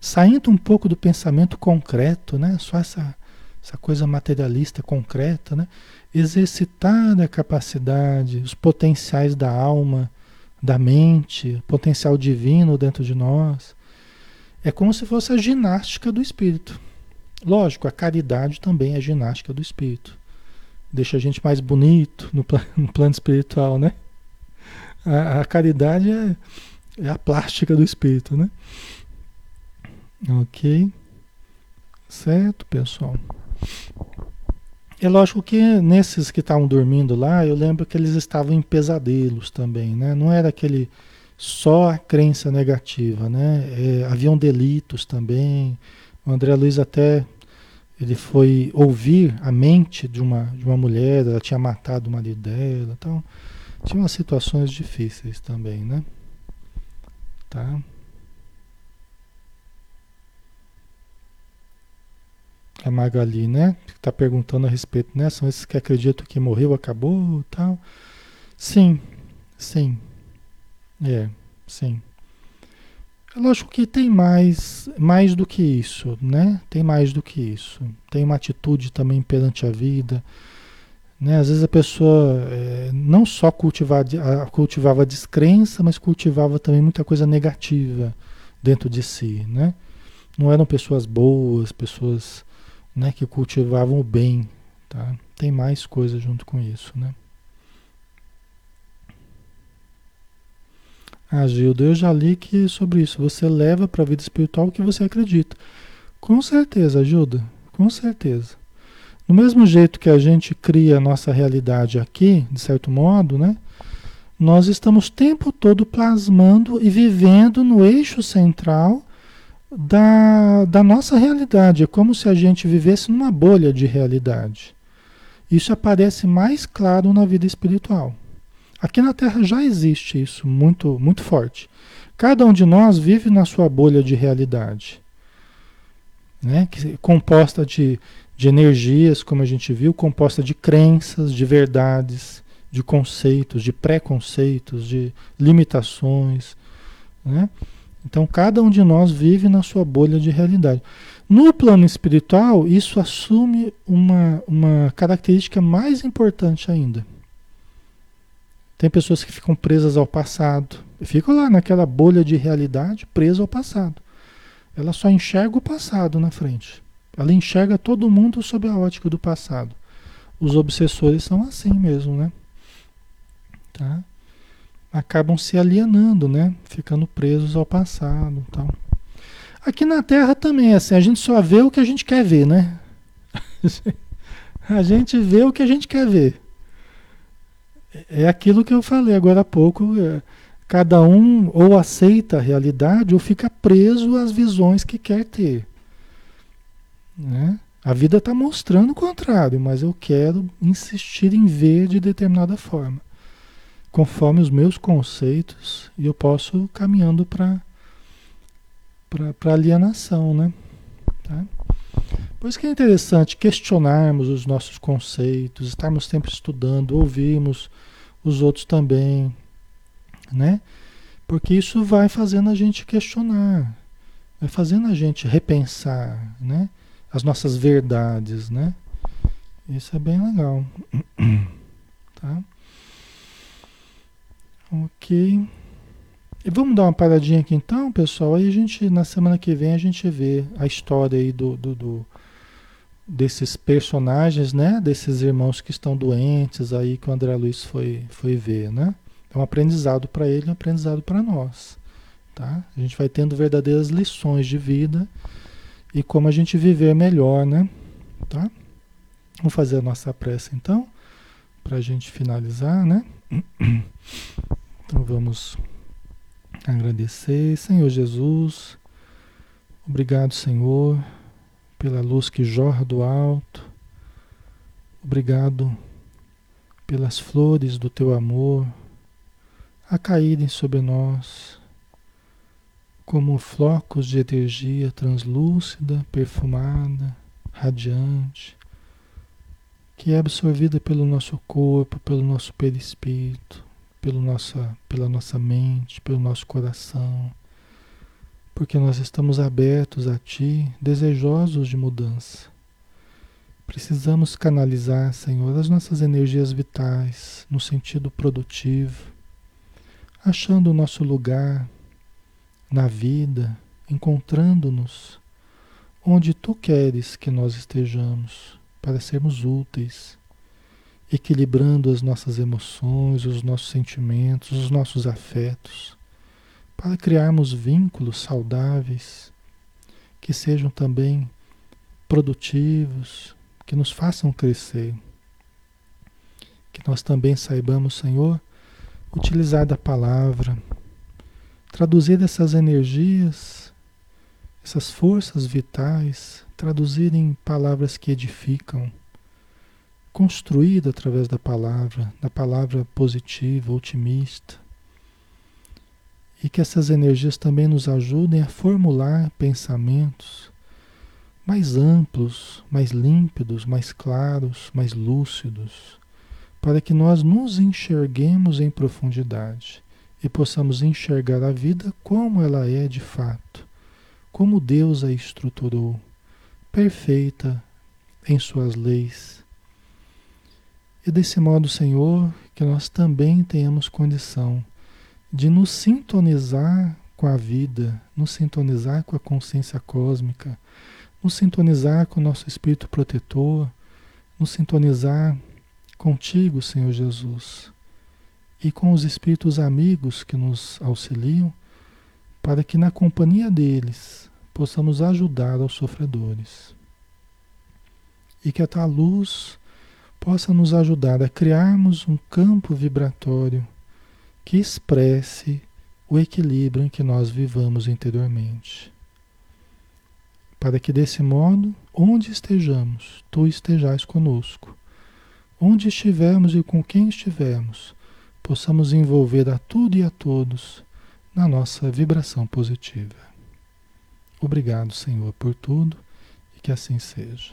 saindo um pouco do pensamento concreto, né? só essa, essa coisa materialista concreta, né? exercitar a capacidade, os potenciais da alma, da mente, potencial divino dentro de nós é como se fosse a ginástica do espírito. Lógico, a caridade também é ginástica do espírito. Deixa a gente mais bonito no, no plano espiritual, né? A, a caridade é, é a plástica do espírito, né? Ok? Certo, pessoal? É lógico que nesses que estavam dormindo lá, eu lembro que eles estavam em pesadelos também, né? Não era aquele só a crença negativa, né? É, haviam delitos também. O André Luiz até ele foi ouvir a mente de uma, de uma mulher, ela tinha matado o marido dela, então tinha umas situações difíceis também, né? Tá? A Magali, né? Está perguntando a respeito, né? São esses que acreditam que morreu, acabou, tal. Sim, sim. É, sim. É lógico que tem mais, mais do que isso, né? Tem mais do que isso. Tem uma atitude também perante a vida. Né? Às vezes a pessoa é, não só cultivava, cultivava descrença, mas cultivava também muita coisa negativa dentro de si, né? Não eram pessoas boas, pessoas né, que cultivavam o bem, tá? Tem mais coisa junto com isso, né? Ah, Gilda, eu já li que sobre isso. Você leva para a vida espiritual o que você acredita. Com certeza, ajuda. Com certeza. Do mesmo jeito que a gente cria a nossa realidade aqui, de certo modo, né? Nós estamos o tempo todo plasmando e vivendo no eixo central da, da nossa realidade. É como se a gente vivesse numa bolha de realidade. Isso aparece mais claro na vida espiritual. Aqui na Terra já existe isso muito, muito forte. Cada um de nós vive na sua bolha de realidade, né? que é composta de, de energias, como a gente viu, composta de crenças, de verdades, de conceitos, de preconceitos, de limitações. Né? Então, cada um de nós vive na sua bolha de realidade. No plano espiritual, isso assume uma, uma característica mais importante ainda. Tem pessoas que ficam presas ao passado, ficam lá naquela bolha de realidade, presa ao passado. Ela só enxerga o passado na frente. Ela enxerga todo mundo sob a ótica do passado. Os obsessores são assim mesmo, né? Tá? Acabam se alienando, né? Ficando presos ao passado, tal. Aqui na Terra também é assim, a gente só vê o que a gente quer ver, né? [LAUGHS] a gente vê o que a gente quer ver. É aquilo que eu falei agora há pouco. É, cada um ou aceita a realidade ou fica preso às visões que quer ter. Né? A vida está mostrando o contrário, mas eu quero insistir em ver de determinada forma, conforme os meus conceitos, e eu posso caminhando para para alienação, né? Tá? Por isso que é interessante questionarmos os nossos conceitos, estarmos sempre estudando, ouvirmos os outros também, né? Porque isso vai fazendo a gente questionar, vai fazendo a gente repensar, né? As nossas verdades, né? Isso é bem legal, [CLEARS THROAT] tá? Ok. E vamos dar uma paradinha aqui então, pessoal. Aí a gente, na semana que vem, a gente vê a história aí do, do, do, desses personagens, né? Desses irmãos que estão doentes aí que o André Luiz foi, foi ver, né? É um aprendizado para ele, um aprendizado para nós, tá? A gente vai tendo verdadeiras lições de vida e como a gente viver melhor, né? Tá? Vamos fazer a nossa prece então, para a gente finalizar, né? [CLEARS THROAT] Então vamos agradecer, Senhor Jesus. Obrigado, Senhor, pela luz que jorra do alto. Obrigado pelas flores do teu amor a caírem sobre nós como flocos de energia translúcida, perfumada, radiante, que é absorvida pelo nosso corpo, pelo nosso perispírito, pelo nossa, pela nossa mente, pelo nosso coração, porque nós estamos abertos a Ti, desejosos de mudança. Precisamos canalizar, Senhor, as nossas energias vitais no sentido produtivo, achando o nosso lugar na vida, encontrando-nos onde Tu queres que nós estejamos para sermos úteis equilibrando as nossas emoções, os nossos sentimentos, os nossos afetos, para criarmos vínculos saudáveis que sejam também produtivos, que nos façam crescer. Que nós também saibamos, Senhor, utilizar da palavra, traduzir essas energias, essas forças vitais, traduzir em palavras que edificam construído através da palavra, da palavra positiva, otimista. E que essas energias também nos ajudem a formular pensamentos mais amplos, mais límpidos, mais claros, mais lúcidos, para que nós nos enxerguemos em profundidade e possamos enxergar a vida como ela é de fato, como Deus a estruturou, perfeita em suas leis. E desse modo, Senhor, que nós também tenhamos condição de nos sintonizar com a vida, nos sintonizar com a consciência cósmica, nos sintonizar com o nosso espírito protetor, nos sintonizar contigo, Senhor Jesus, e com os espíritos amigos que nos auxiliam, para que na companhia deles possamos ajudar aos sofredores. e que a tua luz possa nos ajudar a criarmos um campo vibratório que expresse o equilíbrio em que nós vivamos interiormente. Para que desse modo, onde estejamos, tu estejais conosco. Onde estivermos e com quem estivermos, possamos envolver a tudo e a todos na nossa vibração positiva. Obrigado, Senhor, por tudo e que assim seja.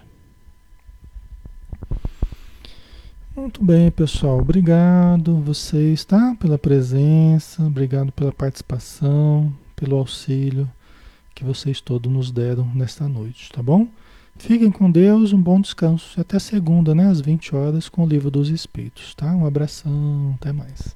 Muito bem, pessoal. Obrigado vocês, tá? Pela presença, obrigado pela participação, pelo auxílio que vocês todos nos deram nesta noite, tá bom? Fiquem com Deus, um bom descanso. Até segunda, né? Às 20 horas, com o Livro dos Espíritos, tá? Um abração, até mais.